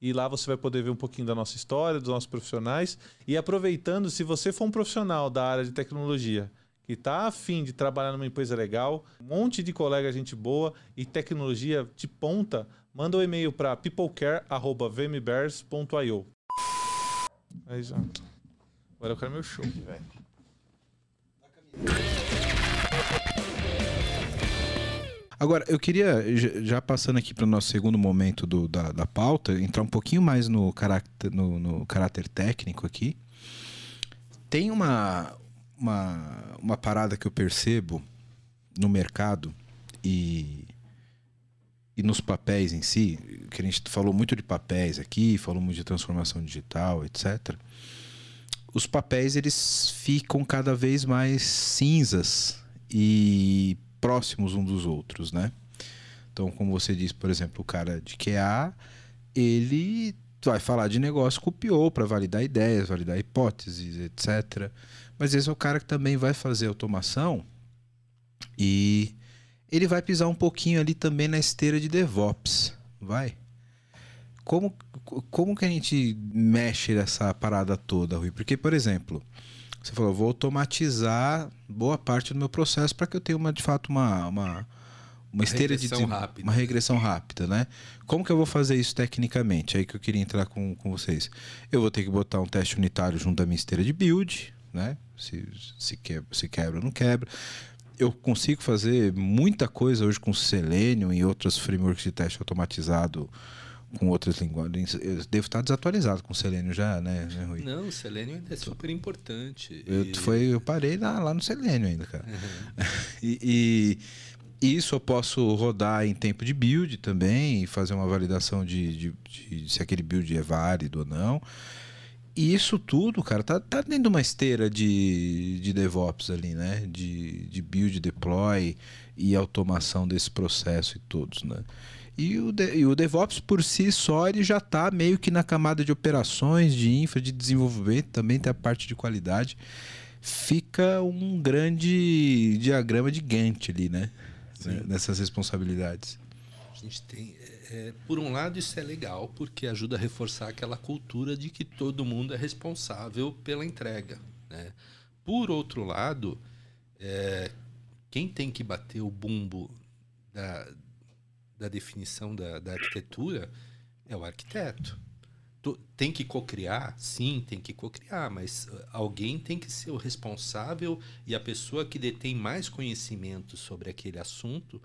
e lá você vai poder ver um pouquinho da nossa história, dos nossos profissionais. E aproveitando, se você for um profissional da área de tecnologia que está afim de trabalhar numa empresa legal, um monte de colega, gente boa e tecnologia de ponta, manda um e-mail para peoplecare.vmbears.io. É. Agora eu quero meu show. Agora, eu queria, já passando aqui para o nosso segundo momento do, da, da pauta, entrar um pouquinho mais no caráter, no, no caráter técnico aqui. Tem uma, uma, uma parada que eu percebo no mercado e, e nos papéis em si, que a gente falou muito de papéis aqui, falou muito de transformação digital, etc. Os papéis eles ficam cada vez mais cinzas e próximos um dos outros, né? Então, como você disse, por exemplo, o cara de QA, ele vai falar de negócio com o PO para validar ideias, validar hipóteses, etc. Mas esse é o cara que também vai fazer automação e ele vai pisar um pouquinho ali também na esteira de DevOps, vai? Como, como que a gente mexe nessa parada toda, Rui? Porque, por exemplo, você falou, vou automatizar boa parte do meu processo para que eu tenha uma, de fato uma, uma, uma esteira regressão de rápida. uma regressão rápida, né? Como que eu vou fazer isso tecnicamente? Aí que eu queria entrar com, com vocês. Eu vou ter que botar um teste unitário junto da minha esteira de build, né? Se, se, quebra, se quebra ou não quebra. Eu consigo fazer muita coisa hoje com Selenium e outros frameworks de teste automatizado com outras linguagens. Eu devo estar desatualizado com o Selenium já, né, né Rui? Não, o Selenium ainda é super importante. Eu, e... foi, eu parei lá, lá no Selenium ainda, cara. Uhum. e, e, isso eu posso rodar em tempo de build também e fazer uma validação de, de, de, de se aquele build é válido ou não. E isso tudo, cara, tá, tá dentro de uma esteira de, de DevOps ali, né? De, de build, deploy e automação desse processo e todos, né? E o, de, e o DevOps por si só ele já está meio que na camada de operações, de infra, de desenvolvimento, também tem a parte de qualidade. Fica um grande diagrama de Gantt ali, né? Sim. Nessas responsabilidades. A gente tem. É, é, por um lado, isso é legal, porque ajuda a reforçar aquela cultura de que todo mundo é responsável pela entrega. Né? Por outro lado, é, quem tem que bater o bumbo da, da definição da, da arquitetura é o arquiteto. Tem que cocriar? Sim, tem que cocriar, mas uh, alguém tem que ser o responsável e a pessoa que detém mais conhecimento sobre aquele assunto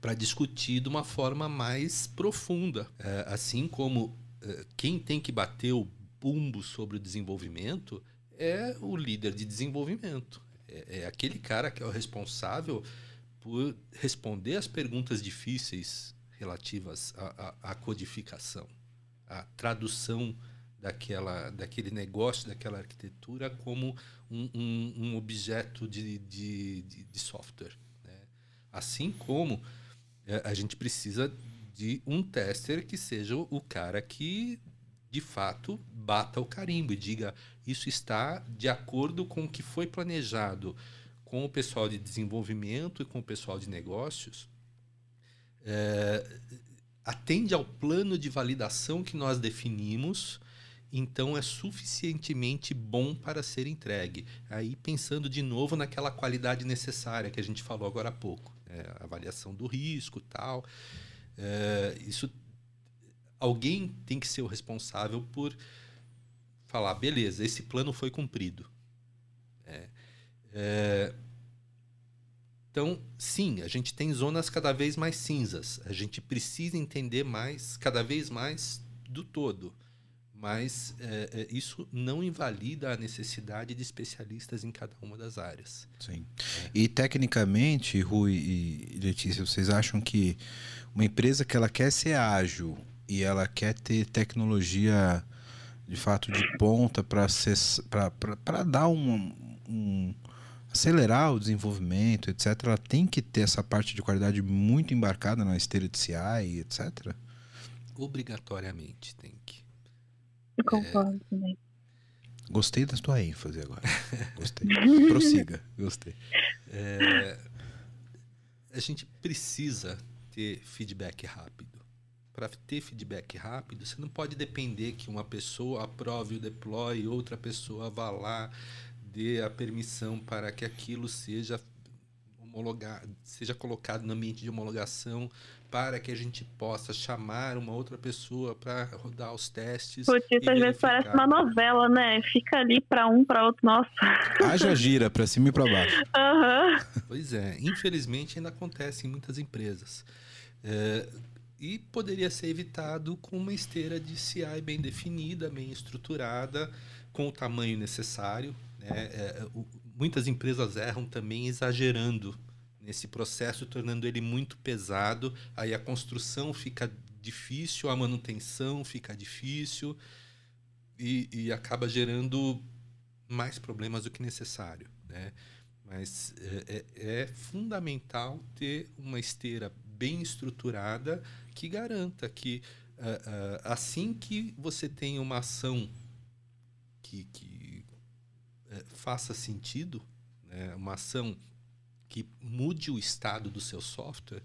para discutir de uma forma mais profunda. É, assim como é, quem tem que bater o bumbo sobre o desenvolvimento é o líder de desenvolvimento. É, é aquele cara que é o responsável por responder as perguntas difíceis relativas à, à, à codificação, à tradução daquela, daquele negócio, daquela arquitetura como um, um, um objeto de, de, de, de software. Né? Assim como é, a gente precisa de um tester que seja o cara que de fato bata o carimbo e diga isso está de acordo com o que foi planejado com o pessoal de desenvolvimento e com o pessoal de negócios é, atende ao plano de validação que nós definimos então é suficientemente bom para ser entregue. Aí pensando de novo naquela qualidade necessária que a gente falou agora há pouco, né? avaliação do risco, tal. É, isso alguém tem que ser o responsável por falar, beleza, esse plano foi cumprido. É, então, sim, a gente tem zonas cada vez mais cinzas. A gente precisa entender mais, cada vez mais do todo mas é, é, isso não invalida a necessidade de especialistas em cada uma das áreas. Sim. É. E tecnicamente, Rui e Letícia, vocês acham que uma empresa que ela quer ser ágil e ela quer ter tecnologia de fato de ponta para dar um, um acelerar o desenvolvimento, etc., ela tem que ter essa parte de qualidade muito embarcada na esteira de CI, etc. Obrigatoriamente tem que. Eu concordo é... também. Gostei da tua ênfase agora. Gostei. Prossiga. Gostei. É... A gente precisa ter feedback rápido. Para ter feedback rápido, você não pode depender que uma pessoa aprove o deploy e outra pessoa vá lá, dê a permissão para que aquilo seja homologado, seja colocado no ambiente de homologação para que a gente possa chamar uma outra pessoa para rodar os testes. Putz, isso às vezes parece uma novela, né? Fica ali para um, para outro, nossa. Haja gira para cima e para baixo. Uhum. Pois é, infelizmente ainda acontece em muitas empresas. É, e poderia ser evitado com uma esteira de CI bem definida, bem estruturada, com o tamanho necessário. Né? É, muitas empresas erram também exagerando nesse processo, tornando ele muito pesado. Aí a construção fica difícil, a manutenção fica difícil e, e acaba gerando mais problemas do que necessário. Né? Mas é, é, é fundamental ter uma esteira bem estruturada que garanta que uh, uh, assim que você tem uma ação que, que uh, faça sentido, né? uma ação que mude o estado do seu software,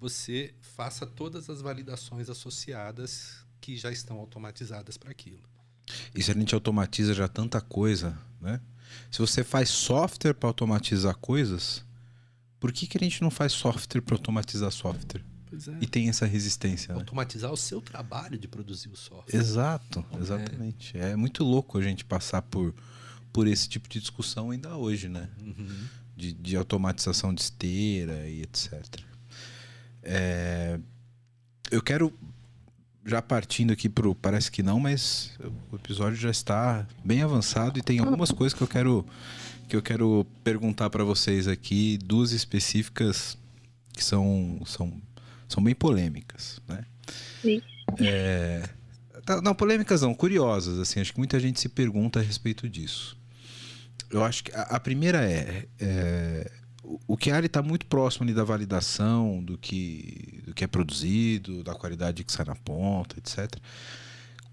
você faça todas as validações associadas que já estão automatizadas para aquilo. E se a gente automatiza já tanta coisa, né? Se você faz software para automatizar coisas, por que, que a gente não faz software para automatizar software? É. E tem essa resistência. Né? Automatizar né? o seu trabalho de produzir o software. Exato, exatamente. É. é muito louco a gente passar por, por esse tipo de discussão ainda hoje, né? Uhum de, de automatização de esteira e etc. É, eu quero já partindo aqui pro parece que não, mas o episódio já está bem avançado e tem algumas coisas que eu quero que eu quero perguntar para vocês aqui, duas específicas que são são são bem polêmicas, né? Sim. É, não, polêmicas não, curiosas assim, acho que muita gente se pergunta a respeito disso eu acho que a, a primeira é, é o QI está muito próximo ali da validação do que, do que é produzido, da qualidade que sai na ponta, etc.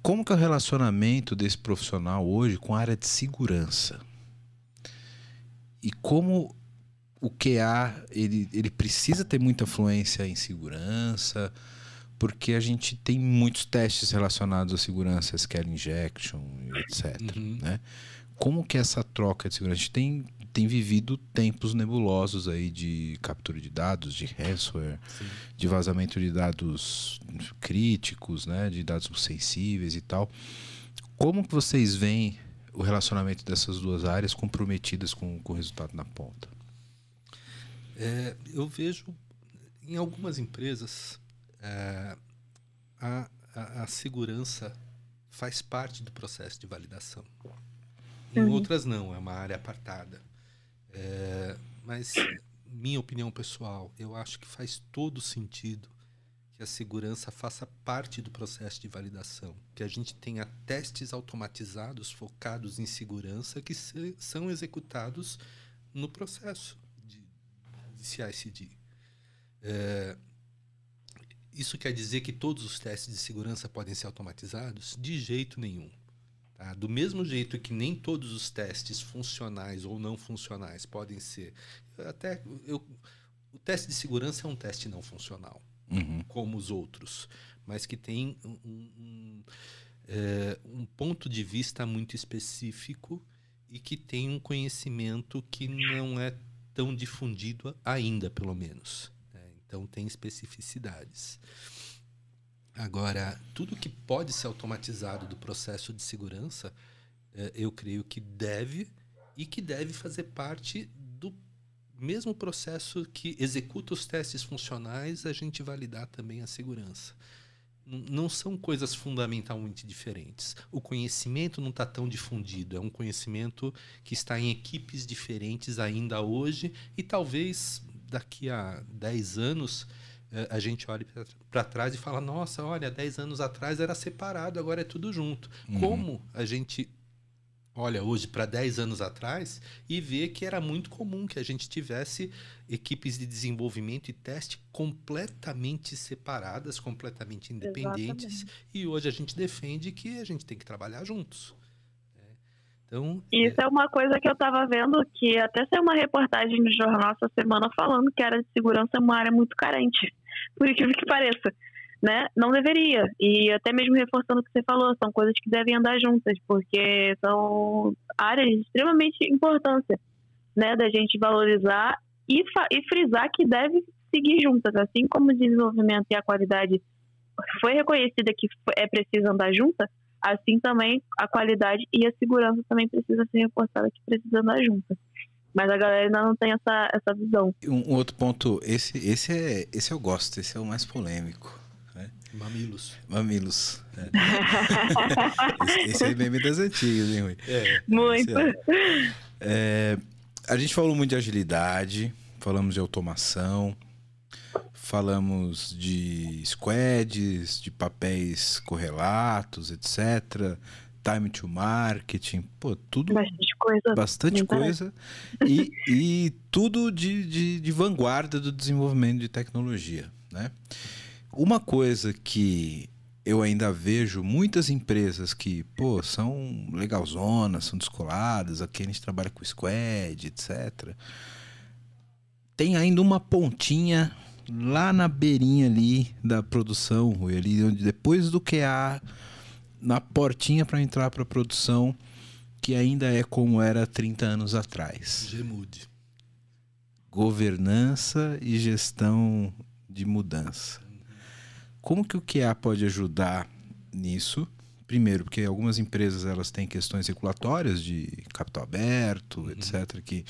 Como que é o relacionamento desse profissional hoje com a área de segurança? E como o QA ele, ele precisa ter muita fluência em segurança, porque a gente tem muitos testes relacionados à segurança, SQL injection, etc. Uhum. Né? Como que é essa troca de segurança? A gente tem, tem vivido tempos nebulosos aí de captura de dados, de ransomware, Sim. de vazamento de dados críticos, né, de dados sensíveis e tal. Como que vocês veem o relacionamento dessas duas áreas comprometidas com, com o resultado na ponta? É, eu vejo em algumas empresas, é, a, a, a, segurança faz parte do processo de validação. Em uhum. outras não, é uma área apartada. É, mas, minha opinião pessoal, eu acho que faz todo sentido que a segurança faça parte do processo de validação, que a gente tenha testes automatizados focados em segurança que se, são executados no processo de, de CI/CD. É, isso quer dizer que todos os testes de segurança podem ser automatizados? De jeito nenhum. Tá? Do mesmo jeito que nem todos os testes funcionais ou não funcionais podem ser. Até eu, o teste de segurança é um teste não funcional, uhum. como os outros, mas que tem um, um, é, um ponto de vista muito específico e que tem um conhecimento que não é tão difundido ainda, pelo menos. Então tem especificidades. Agora, tudo que pode ser automatizado do processo de segurança, eh, eu creio que deve e que deve fazer parte do mesmo processo que executa os testes funcionais, a gente validar também a segurança. Não são coisas fundamentalmente diferentes. O conhecimento não está tão difundido, é um conhecimento que está em equipes diferentes ainda hoje e talvez daqui a 10 anos a gente olha para trás e fala: nossa, olha, 10 anos atrás era separado, agora é tudo junto. Uhum. Como a gente olha hoje para 10 anos atrás e vê que era muito comum que a gente tivesse equipes de desenvolvimento e teste completamente separadas, completamente independentes, Exatamente. e hoje a gente defende que a gente tem que trabalhar juntos. Então, Isso é... é uma coisa que eu estava vendo que até saiu uma reportagem no jornal essa semana falando que a área de segurança é uma área muito carente, por incrível que pareça. Né? Não deveria. E até mesmo reforçando o que você falou, são coisas que devem andar juntas, porque são áreas de extremamente importância, né, da gente valorizar e, e frisar que deve seguir juntas, assim como o desenvolvimento e a qualidade foi reconhecida que é preciso andar juntas assim também a qualidade e a segurança também precisa ser reforçada, que precisa andar juntas. Mas a galera ainda não tem essa, essa visão. Um, um outro ponto, esse, esse, é, esse eu gosto, esse é o mais polêmico. Né? Mamilos. Mamilos. É. esse, esse é meme das antigas, hein, Rui? É. Muito. É. é, a gente falou muito de agilidade, falamos de automação, falamos de squads, de papéis correlatos, etc. Time to marketing, pô, tudo. Bastante coisa. Bastante coisa. E, e tudo de, de, de vanguarda do desenvolvimento de tecnologia. Né? Uma coisa que eu ainda vejo muitas empresas que, pô, são legalzonas, são descoladas, aqui a gente trabalha com squad, etc. Tem ainda uma pontinha lá na beirinha ali da produção, ali onde depois do QA, na portinha para entrar para a produção, que ainda é como era 30 anos atrás. Gemude. Governança e gestão de mudança. Como que o QA pode ajudar nisso? Primeiro, porque algumas empresas elas têm questões regulatórias de capital aberto, uhum. etc., que,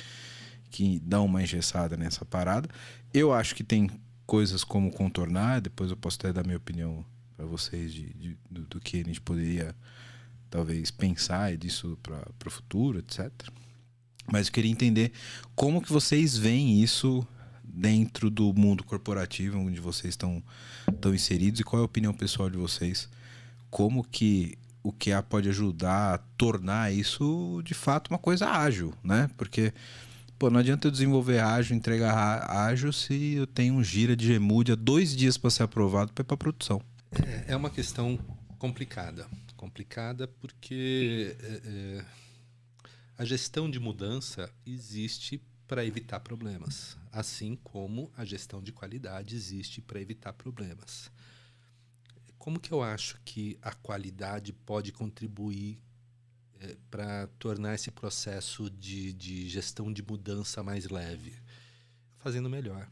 que dão uma engessada nessa parada. Eu acho que tem coisas como contornar, depois eu posso até dar minha opinião para vocês de, de do, do, que a gente poderia talvez pensar disso para o futuro, etc. Mas eu queria entender como que vocês veem isso dentro do mundo corporativo onde vocês estão, estão inseridos e qual é a opinião pessoal de vocês? Como que o QA pode ajudar a tornar isso de fato uma coisa ágil, né? Porque Pô, não adianta eu desenvolver ágil, entregar ágil se eu tenho um gira de Gemude há dois dias para ser aprovado para ir para produção. É, é, uma questão complicada. Complicada porque é, é, a gestão de mudança existe para evitar problemas, assim como a gestão de qualidade existe para evitar problemas. Como que eu acho que a qualidade pode contribuir é, para tornar esse processo de, de gestão de mudança mais leve? Fazendo melhor,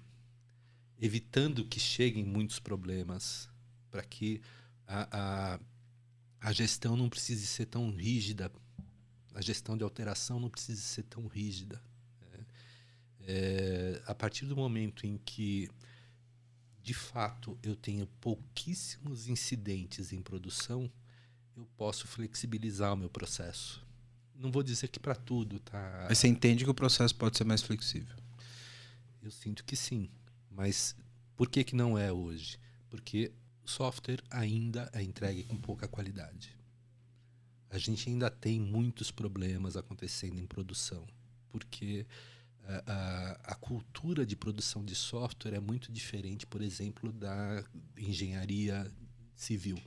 evitando que cheguem muitos problemas, para que a, a, a gestão não precise ser tão rígida, a gestão de alteração não precise ser tão rígida. Né? É, a partir do momento em que de fato eu tenho pouquíssimos incidentes em produção, eu posso flexibilizar o meu processo. Não vou dizer que para tudo, tá? Mas você entende que o processo pode ser mais flexível? Eu sinto que sim. Mas por que, que não é hoje? Porque software ainda é entregue com pouca qualidade. A gente ainda tem muitos problemas acontecendo em produção, porque a, a, a, cultura de produção de software é muito diferente, por exemplo, da engenharia civil.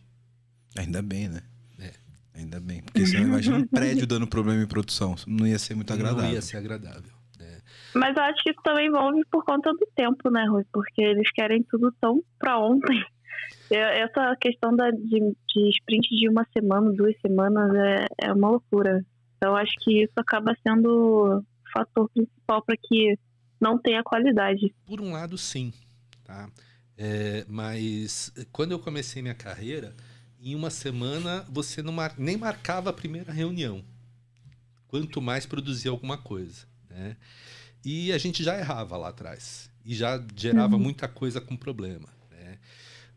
Ainda bem, né? É. Ainda bem. Porque você imagina um prédio dando problema em produção. Não ia ser muito agradável. Não ia ser agradável. É. Mas eu acho que isso também envolve por conta do tempo, né, Rui? Porque eles querem tudo tão pra ontem. Essa questão da, de, de sprint de uma semana, duas semanas, é, é uma loucura. Então, acho que isso acaba sendo o fator principal para que não tenha qualidade. Por um lado, sim. Tá? É, mas quando eu comecei minha carreira, em uma semana você não mar... nem marcava a primeira reunião. Quanto mais produzia alguma coisa. Né? E a gente já errava lá atrás. E já gerava uhum. muita coisa com problema.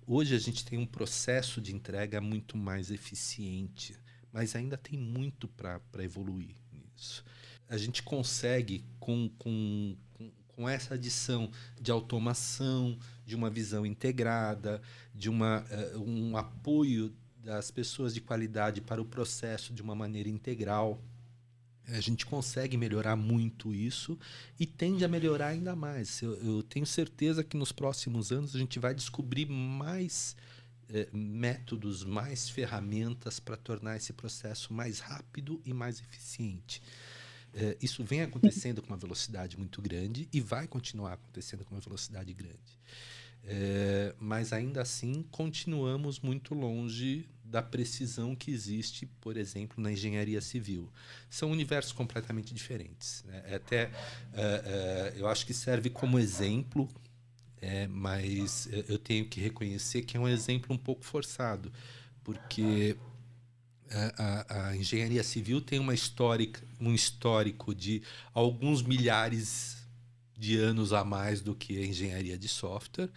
Hoje a gente tem um processo de entrega muito mais eficiente. Mas ainda tem muito para evoluir nisso. A gente consegue, com, com, com essa adição de automação, de uma visão integrada, de uma, uh, um apoio das pessoas de qualidade para o processo de uma maneira integral. A gente consegue melhorar muito isso e tende a melhorar ainda mais. Eu, eu tenho certeza que nos próximos anos a gente vai descobrir mais eh, métodos, mais ferramentas para tornar esse processo mais rápido e mais eficiente. Eh, isso vem acontecendo com uma velocidade muito grande e vai continuar acontecendo com uma velocidade grande. É, mas ainda assim continuamos muito longe da precisão que existe, por exemplo, na engenharia civil. São universos completamente diferentes. Né? É até é, é, eu acho que serve como exemplo, é, mas eu tenho que reconhecer que é um exemplo um pouco forçado, porque a, a, engenharia civil tem uma histórica, um histórico de alguns milhares de anos a mais do que a engenharia de software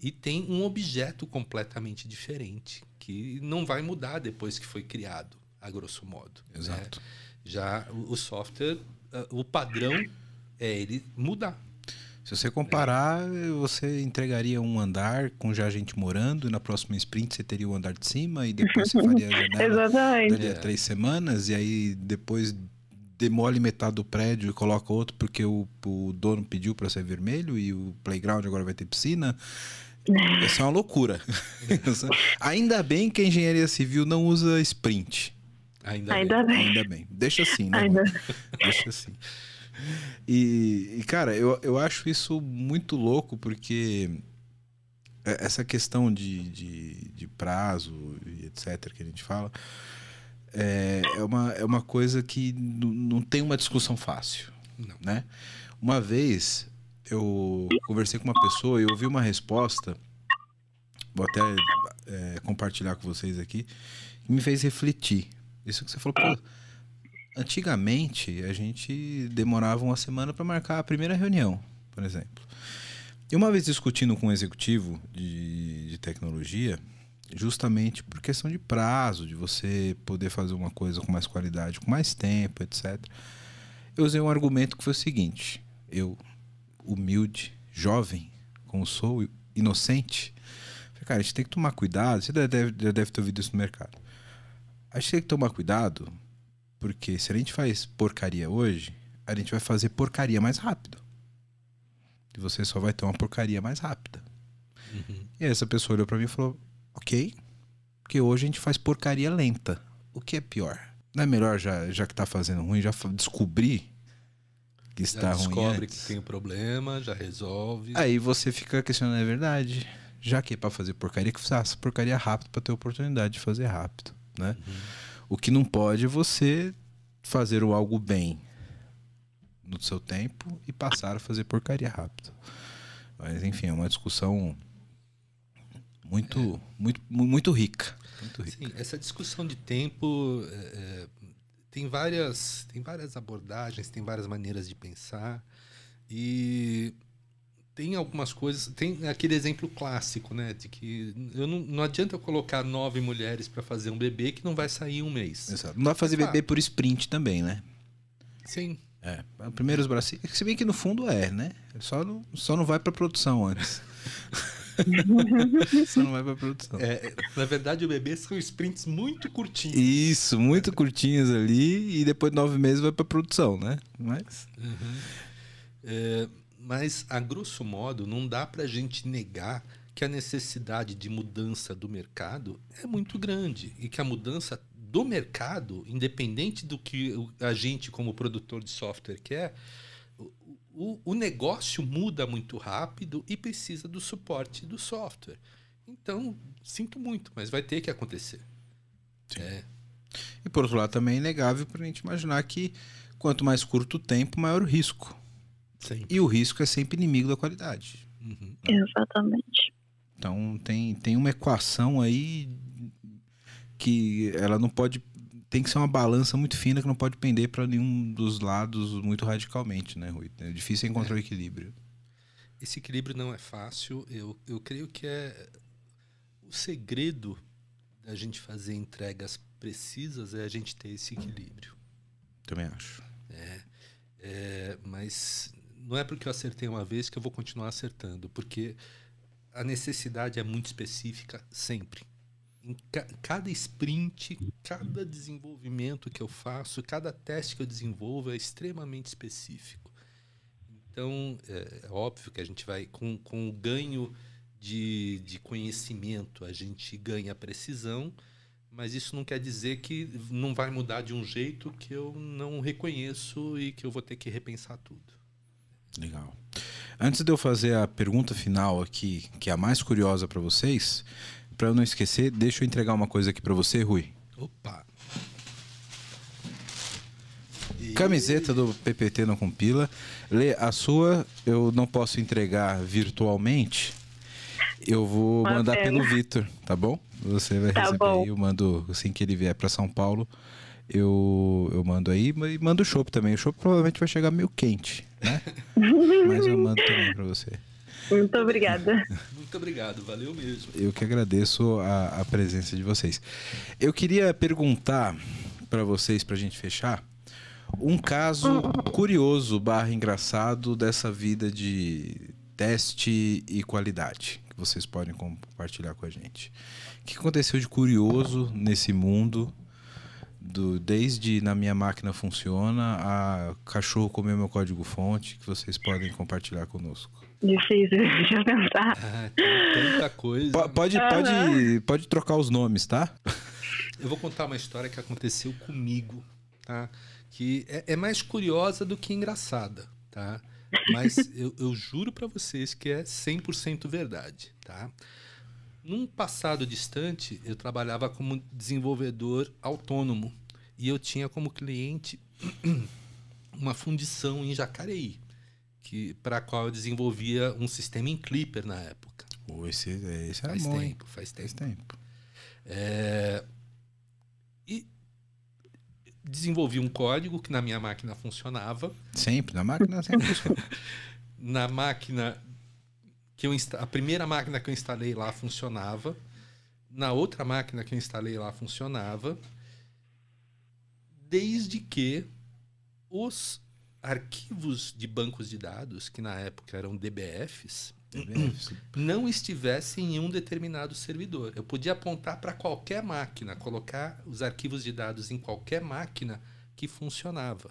e tem um objeto completamente diferente que não vai mudar depois que foi criado, a grosso modo. Né? Exato. Né? Já o, software, ah, o padrão é ele mudar. Se você comparar, você entregaria um andar com já gente morando, e na próxima sprint você teria o andar de cima, e depois você faria a janela Exatamente. dali a três semanas, e aí depois demole metade do prédio e coloca outro porque o, o dono pediu para ser vermelho e o playground agora vai ter piscina. Isso é uma loucura. Ainda bem que a engenharia civil não usa sprint. Ainda, Ainda bem. bem. Ainda bem. Deixa assim, né? Ainda... Deixa assim. E, e, cara, eu, eu acho isso muito louco porque essa questão de, de, de prazo e etc. que a gente fala é, é, uma, é uma coisa que não tem uma discussão fácil. Não. Né? Uma vez eu conversei com uma pessoa e ouvi uma resposta, vou até é, compartilhar com vocês aqui, que me fez refletir. Isso que você falou, pô, antigamente a gente demorava uma semana para marcar a primeira reunião, por exemplo. E uma vez discutindo com um executivo de, de tecnologia, justamente por questão de prazo, de você poder fazer uma coisa com mais qualidade, com mais tempo, etc. Eu usei um argumento que foi o seguinte: eu, humilde, jovem, como sou, inocente, falei, cara, a gente tem que tomar cuidado. Você já deve, já deve ter ouvido isso no mercado. A gente tem que tomar cuidado, porque se a gente faz porcaria hoje, a gente vai fazer porcaria mais rápido. E você só vai ter uma porcaria mais rápida. Uhum. E aí essa pessoa olhou para mim e falou: Ok, porque hoje a gente faz porcaria lenta. O que é pior? Não é melhor, já, já que tá fazendo ruim, já descobrir que já está ruim descobre que tem um problema, já resolve. Aí você fica questionando, é verdade? Já que é pra fazer porcaria, que faça porcaria rápido para ter oportunidade de fazer rápido, né? Uhum. O que não pode é você fazer o algo bem no seu tempo e passar a fazer porcaria rápido. Mas enfim, é uma discussão muito, é. muito, muito rica. Muito rica. Sim, essa discussão de tempo é, é, tem, várias, tem várias abordagens, tem várias maneiras de pensar. E tem algumas coisas. Tem aquele exemplo clássico, né? De que eu não, não adianta eu colocar nove mulheres para fazer um bebê que não vai sair em um mês. Exato. Não dá pra fazer bebê por sprint também, né? Sim. É. Primeiro os bracinhos. Se bem que no fundo é, né? Só não, só não vai pra produção antes. só não vai pra produção. É, na verdade, o bebê são sprints muito curtinhos. Isso, muito curtinhas ali e depois de nove meses vai pra produção, né? Mas. É, mas, a grosso modo, não dá para a gente negar que a necessidade de mudança do mercado é muito grande e que a mudança do mercado, independente do que a gente, como produtor de software, quer, o, o- negócio muda muito rápido e precisa do suporte do software. Então, sinto muito, mas vai ter que acontecer. E por outro lado, também é inegável pra gente imaginar que quanto mais curto o tempo, maior o risco. Sim. E o risco é sempre inimigo da qualidade. Uhum. Exatamente. Então tem, tem uma equação aí que ela não pode. Tem que ser uma balança muito fina que não pode pender para nenhum dos lados muito radicalmente, né, Rui? É difícil encontrar o equilíbrio. Esse equilíbrio não é fácil. Eu, eu creio que é o segredo da gente fazer entregas precisas é a gente ter esse equilíbrio. Também acho. É, mas não é porque eu acertei uma vez que eu vou continuar acertando, porque a necessidade é muito específica sempre. Em ca- cada sprint, cada desenvolvimento que eu faço, cada teste que eu desenvolvo é extremamente específico. Então, é, é óbvio que a gente vai, com, com o ganho de, de conhecimento, a gente ganha precisão, mas isso não quer dizer que não vai mudar de um jeito que eu não reconheço e que eu vou ter que repensar tudo. Legal. Antes de eu fazer a pergunta final aqui, que é a mais curiosa para vocês, para eu não esquecer, deixa eu entregar uma coisa aqui para você, Rui. Opa! Camiseta do PPT não compila. Lê, a sua eu não posso entregar virtualmente. Eu vou Uma mandar pena. pelo Vitor, tá bom? Você vai Tá receber bom. aí, eu mando assim que ele vier para São Paulo. Eu, eu mando aí e mando o chopp também. O chopp provavelmente vai chegar meio quente, né? Mas eu mando também para você. Muito obrigada. Muito obrigado, valeu mesmo. Eu que agradeço a, a presença de vocês. Eu queria perguntar para vocês, para a gente fechar, um caso curioso barra engraçado dessa vida de teste e qualidade que vocês podem compartilhar com a gente. O que aconteceu de curioso nesse mundo? Do, desde na minha máquina funciona a cachorro comeu meu código fonte que vocês podem compartilhar conosco. Difícil, deixa eu pensar. Ah, tem tanta coisa. Po- Pode, pode, pode trocar os nomes, tá? Eu vou contar uma história que aconteceu comigo, tá? Que é, é mais curiosa do que engraçada, tá? Mas eu, eu juro para vocês que é 100% verdade, tá? Num passado distante, eu trabalhava como desenvolvedor autônomo e eu tinha como cliente uma fundição em Jacareí, que para a qual eu desenvolvia um sistema em Clipper na época. Pô, esse, esse era Faz bom, hein? tempo, faz tempo. Faz tempo. É, E desenvolvi um código que na minha máquina funcionava. Sempre, na máquina sempre funciona. Na máquina que eu insta... a primeira máquina que eu instalei lá funcionava. Na outra máquina que eu instalei lá funcionava. Desde que os arquivos de bancos de dados, que na época eram DBFs, não estivesse em um determinado servidor. Eu podia apontar para qualquer máquina, colocar os arquivos de dados em qualquer máquina que funcionava.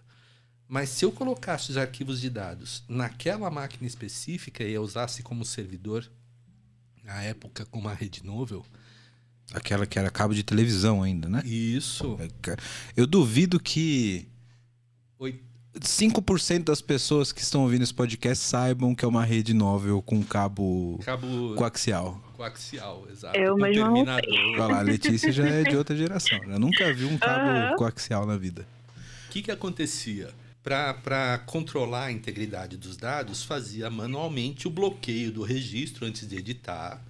Mas se eu colocasse os arquivos de dados naquela máquina específica e eu usasse como servidor, na época com uma rede novel, Aquela que era cabo de televisão ainda, né? isso. Eu duvido que Oi, 5% das pessoas que estão ouvindo esse podcast saibam que é uma rede móvel com cabo cabo coaxial. coaxial, exato. Eu com mesma não terminador. Olha lá, a Letícia já é de outra geração. Eu nunca vi um cabo Aham. coaxial na vida. O que, que acontecia? Para controlar a integridade dos dados, fazia manualmente o bloqueio do registro antes de editar.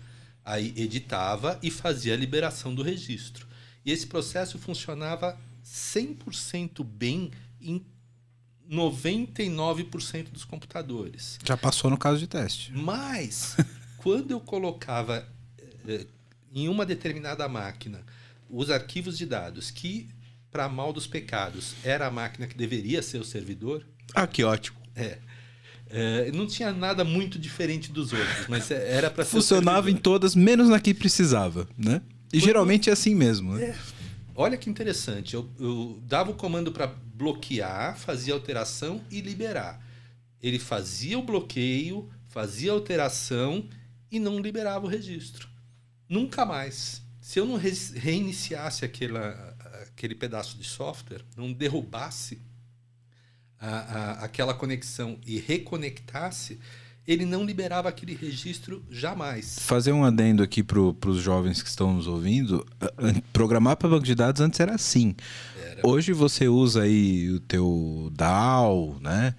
Aí editava e fazia a liberação do registro. E esse processo funcionava 100% bem em 99% dos computadores. Já passou no caso de teste. Mas, quando eu colocava eh, em uma determinada máquina os arquivos de dados que, para mal dos pecados, era a máquina que deveria ser o servidor, Ah, que ótimo. é, é, não tinha nada muito diferente dos outros, mas é- era para Funcionava em todas, menos na que precisava, né? E geralmente é assim mesmo, né? Olha que interessante. Eu, eu dava o comando para bloquear, fazia alteração e liberar. Ele fazia o bloqueio, fazia alteração e não liberava o registro. Nunca mais. Se eu não re- reiniciasse aquela, aquele pedaço de software, não derrubasse a- a- aquela conexão e reconectasse, ele não liberava aquele registro jamais. Fazer um adendo aqui para os jovens que estão nos ouvindo. Programar para banco de dados antes era assim. Hoje você usa aí o teu DAO, né?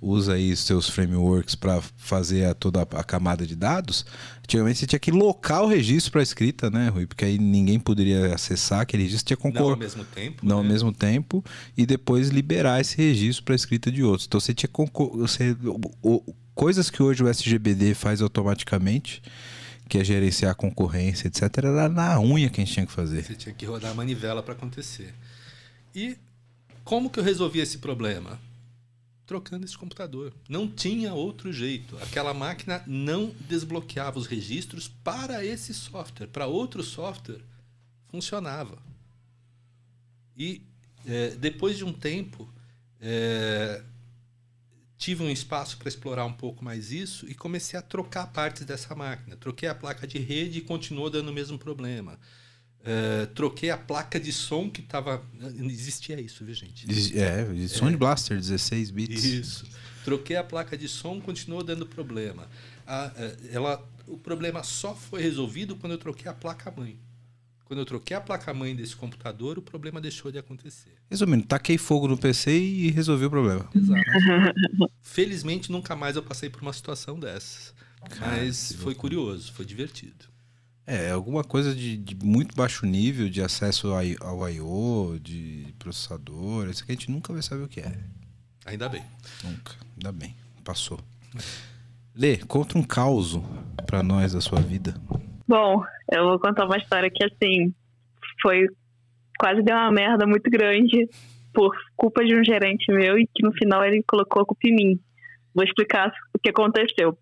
Usa aí os seus frameworks para fazer a, toda a camada de dados. Antigamente você tinha que locar o registro para escrita, né, Rui? Porque aí ninguém poderia acessar aquele registro. Tinha Não concor... ao mesmo tempo. Não ao né? mesmo tempo e depois liberar esse registro para escrita de outros. Então você tinha concor- você, coisas que hoje o SGBD faz automaticamente, que é gerenciar a concorrência, etc, era na unha que a gente tinha que fazer. Você tinha que rodar a manivela para acontecer. E como que eu resolvi esse problema? Trocando esse computador. Não tinha outro jeito. Aquela máquina não desbloqueava os registros para esse software. Para outro software, funcionava. E eh, depois de um tempo, eh, tive um espaço para explorar um pouco mais isso e comecei a trocar partes dessa máquina. Troquei a placa de rede e continuou dando o mesmo problema. Eh, troquei a placa de som que estava. Existia isso, viu, gente? É, de Sound Blaster 16 bits. Isso. Troquei a placa de som, continuou dando problema. A- eh, ela, o problema só foi resolvido quando eu troquei a placa-mãe. Quando eu troquei a placa-mãe desse computador, o problema deixou de acontecer. Resumindo, taquei fogo no PC e resolvi o problema. Exato. Felizmente, nunca mais eu passei por uma situação dessas. Mas foi curioso, foi divertido. É, alguma coisa de, de muito baixo nível de acesso ao I.O., de processador, isso aqui a gente nunca vai saber o que é. Ainda bem. Nunca. Ainda bem. Passou. Lê, conta um caos pra nós da sua vida. Bom, eu vou contar uma história que, assim, foi. Quase deu uma merda muito grande por culpa de um gerente meu e que no final ele colocou a culpa em mim. Vou explicar o que aconteceu.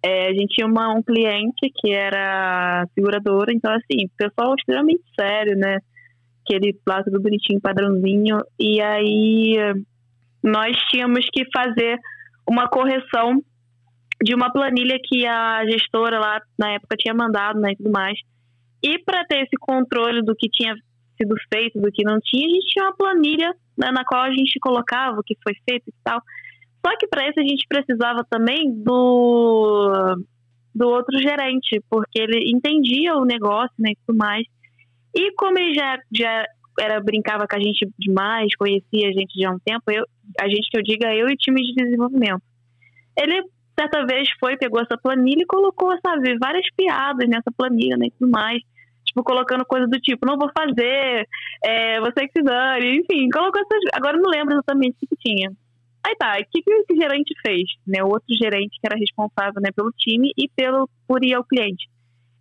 É, a gente tinha uma, um cliente que era seguradora, então, assim, pessoal extremamente sério, né? Aquele lá tudo bonitinho, padrãozinho. E aí nós tínhamos que fazer uma correção de uma planilha que a gestora lá na época tinha mandado, né, e tudo mais. E para ter esse controle do que tinha sido feito, do que não tinha, a gente tinha uma planilha né, na qual a gente colocava o que foi feito e tal. Só que para isso a gente precisava também do do outro gerente, porque ele entendia o negócio, né, e tudo mais. E como ele já já era brincava com a gente demais, conhecia a gente já há um tempo, eu, a gente que eu diga eu e o time de desenvolvimento. Ele certa vez foi, pegou essa planilha e colocou, sabe, várias piadas nessa planilha né, e tudo mais. Tipo, colocando coisa do tipo, não vou fazer, é, você que se dane, enfim, colocou essas. Agora eu não lembro exatamente o que tinha. Aí tá, o que, que esse gerente fez? Né, o outro gerente que era responsável né, pelo time e pelo, por ir ao cliente.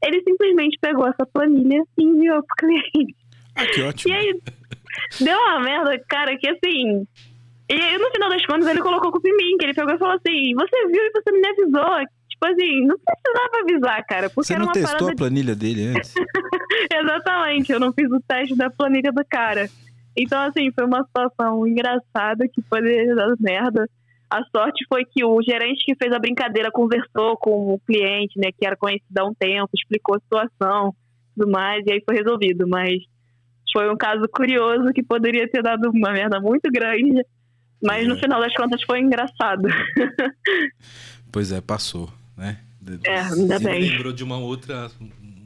Ele simplesmente pegou essa planilha e enviou pro cliente. Ah, que ótimo. E aí, deu uma merda, cara, que assim. E aí, no final das contas, ele colocou culpa em mim, que ele pegou e falou assim: Você viu e você me avisou. Tipo assim, não precisava avisar, cara, porque Você não testou parada. a planilha dele antes? Exatamente, eu não fiz o teste da planilha do cara. Então, assim, foi uma situação engraçada que poderia dar merda. A sorte foi que o gerente que fez a brincadeira conversou com o cliente, né, que era conhecido há um tempo, explicou a situação tudo mais, e aí foi resolvido. Mas foi um caso curioso que poderia ter dado uma merda muito grande, mas no É. final das contas foi engraçado. Pois é, passou, né? É, ainda Você bem. lembrou de uma outra,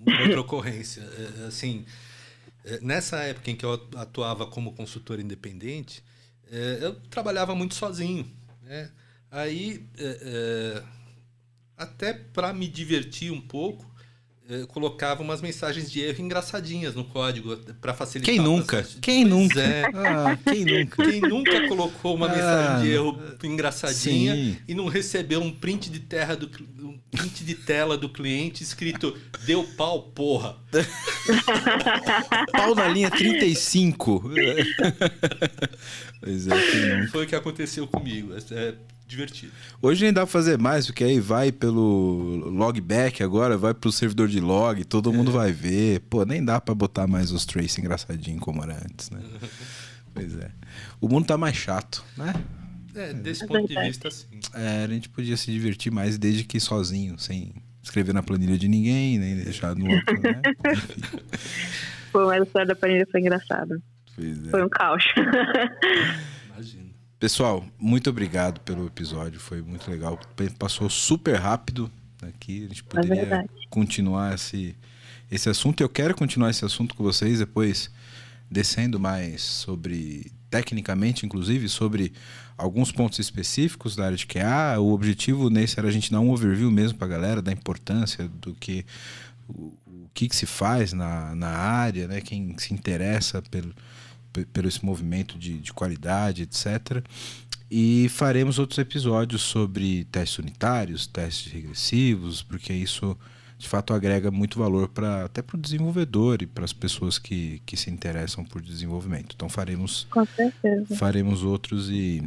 uma outra ocorrência. É, Assim, é, nessa época em que eu atuava como consultor independente, é, eu trabalhava muito sozinho. Né? Aí, é, é, até para me divertir um pouco, colocava umas mensagens de erro engraçadinhas no código para facilitar Quem nunca? Quem Pois nunca? é. Ah, quem nunca? Quem nunca colocou uma Ah, mensagem de erro engraçadinha sim. e não recebeu um print de terra do um print de tela do cliente escrito deu pau, porra. Pau na linha 35. pois é, quem nunca? Foi o que aconteceu comigo. É divertido. Hoje nem dá pra fazer mais, porque aí vai pelo logback agora, vai pro servidor de log, todo mundo vai ver. Pô, nem dá pra botar mais os trace engraçadinho como era antes, né? Pois é. O mundo tá mais chato, né? É, desse É ponto de vista, sim. É, a gente podia se divertir mais desde que sozinho, sem escrever na planilha de ninguém, nem deixar no outro, né? Foi, mas a história da planilha foi engraçada. pois é. Foi um caos. Imagina. Pessoal, muito obrigado pelo episódio, foi muito legal. Passou super rápido aqui, a gente poderia verdade. continuar esse, esse assunto. Eu quero continuar esse assunto com vocês depois, descendo mais sobre, tecnicamente, inclusive, sobre alguns pontos específicos da área de QA. O objetivo nesse era a gente dar um overview mesmo para a galera da importância do que o, o que, que se faz na, na área, né? Quem se interessa pelo, pe- pelo esse movimento de, de qualidade, etc. E faremos outros episódios sobre testes unitários, testes regressivos, porque isso de fato agrega muito valor para até para o desenvolvedor e para as pessoas que, que se interessam por desenvolvimento. Então faremos Com certeza. faremos outros e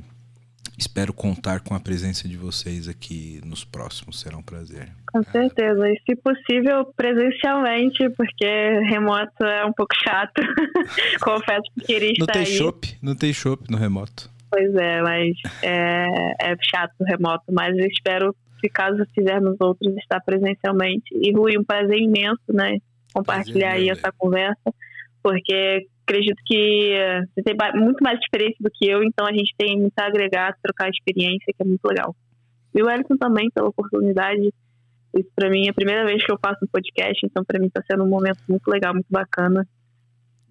espero contar com a presença de vocês aqui nos próximos. Será um prazer. Com certeza. E se possível, presencialmente, porque remoto é um pouco chato. Confesso que queria Não estar tem aí. chopp, não tem chopp no remoto. Pois é, mas é, é chato o remoto. Mas eu espero que caso fizermos outros, estar presencialmente. E Rui, um prazer imenso, né? Compartilhar Prazer aí essa conversa, porque acredito que eh, você tem muito mais experiência do que eu, então a gente tem muito a agregar, trocar experiência, que é muito legal. E o Elton também, pela oportunidade. Isso para mim é a primeira vez que eu faço um podcast, então para mim está sendo um momento muito legal, muito bacana.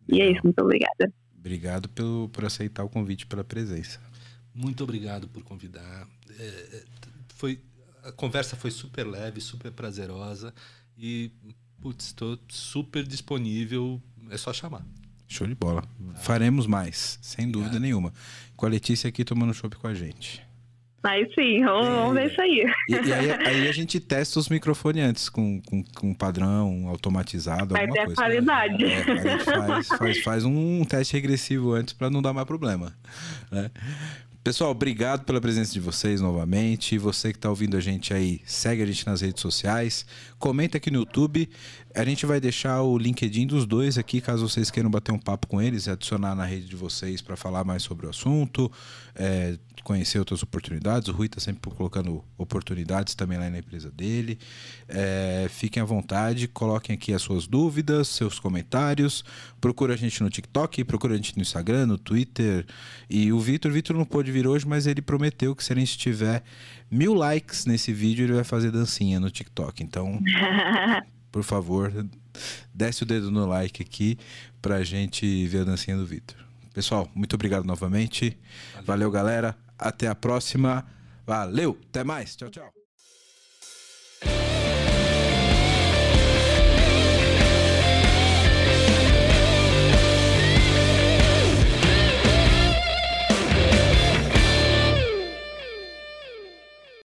E é isso, muito obrigada. Obrigado pelo, por aceitar o convite pela presença. Muito obrigado por convidar. É, é, foi, a conversa foi super leve, super prazerosa e, putz, estou super disponível. É só chamar. Show de bola. Faremos mais, sem dúvida nenhuma. Com a Letícia aqui tomando chopp com a gente. Aí sim, vamos, vamos ver isso aí. E, e aí, aí a gente testa os microfones antes, com, com, com padrão automatizado, Vai ter a coisa. qualidade. É, a gente faz, faz, faz um teste regressivo antes para não dar mais problema. né? Pessoal, obrigado pela presença de vocês novamente. Você que está ouvindo a gente aí, segue a gente nas redes sociais, comenta aqui no YouTube. A gente vai deixar o LinkedIn dos dois aqui, caso vocês queiram bater um papo com eles e adicionar na rede de vocês para falar mais sobre o assunto, é, conhecer outras oportunidades. O Rui está sempre colocando oportunidades também lá na empresa dele. É, fiquem à vontade, coloquem aqui as suas dúvidas, seus comentários. Procura a gente no TikTok, procura a gente no Instagram, no Twitter. E o Vitor, Vitor não pôde vir hoje, mas ele prometeu que se a gente tiver mil likes nesse vídeo, ele vai fazer dancinha no TikTok. Então, por favor, desce o dedo no like aqui pra gente ver a dancinha do Vitor. Pessoal, muito obrigado novamente. Valeu, galera. Até a próxima. Valeu, até mais. Tchau, tchau.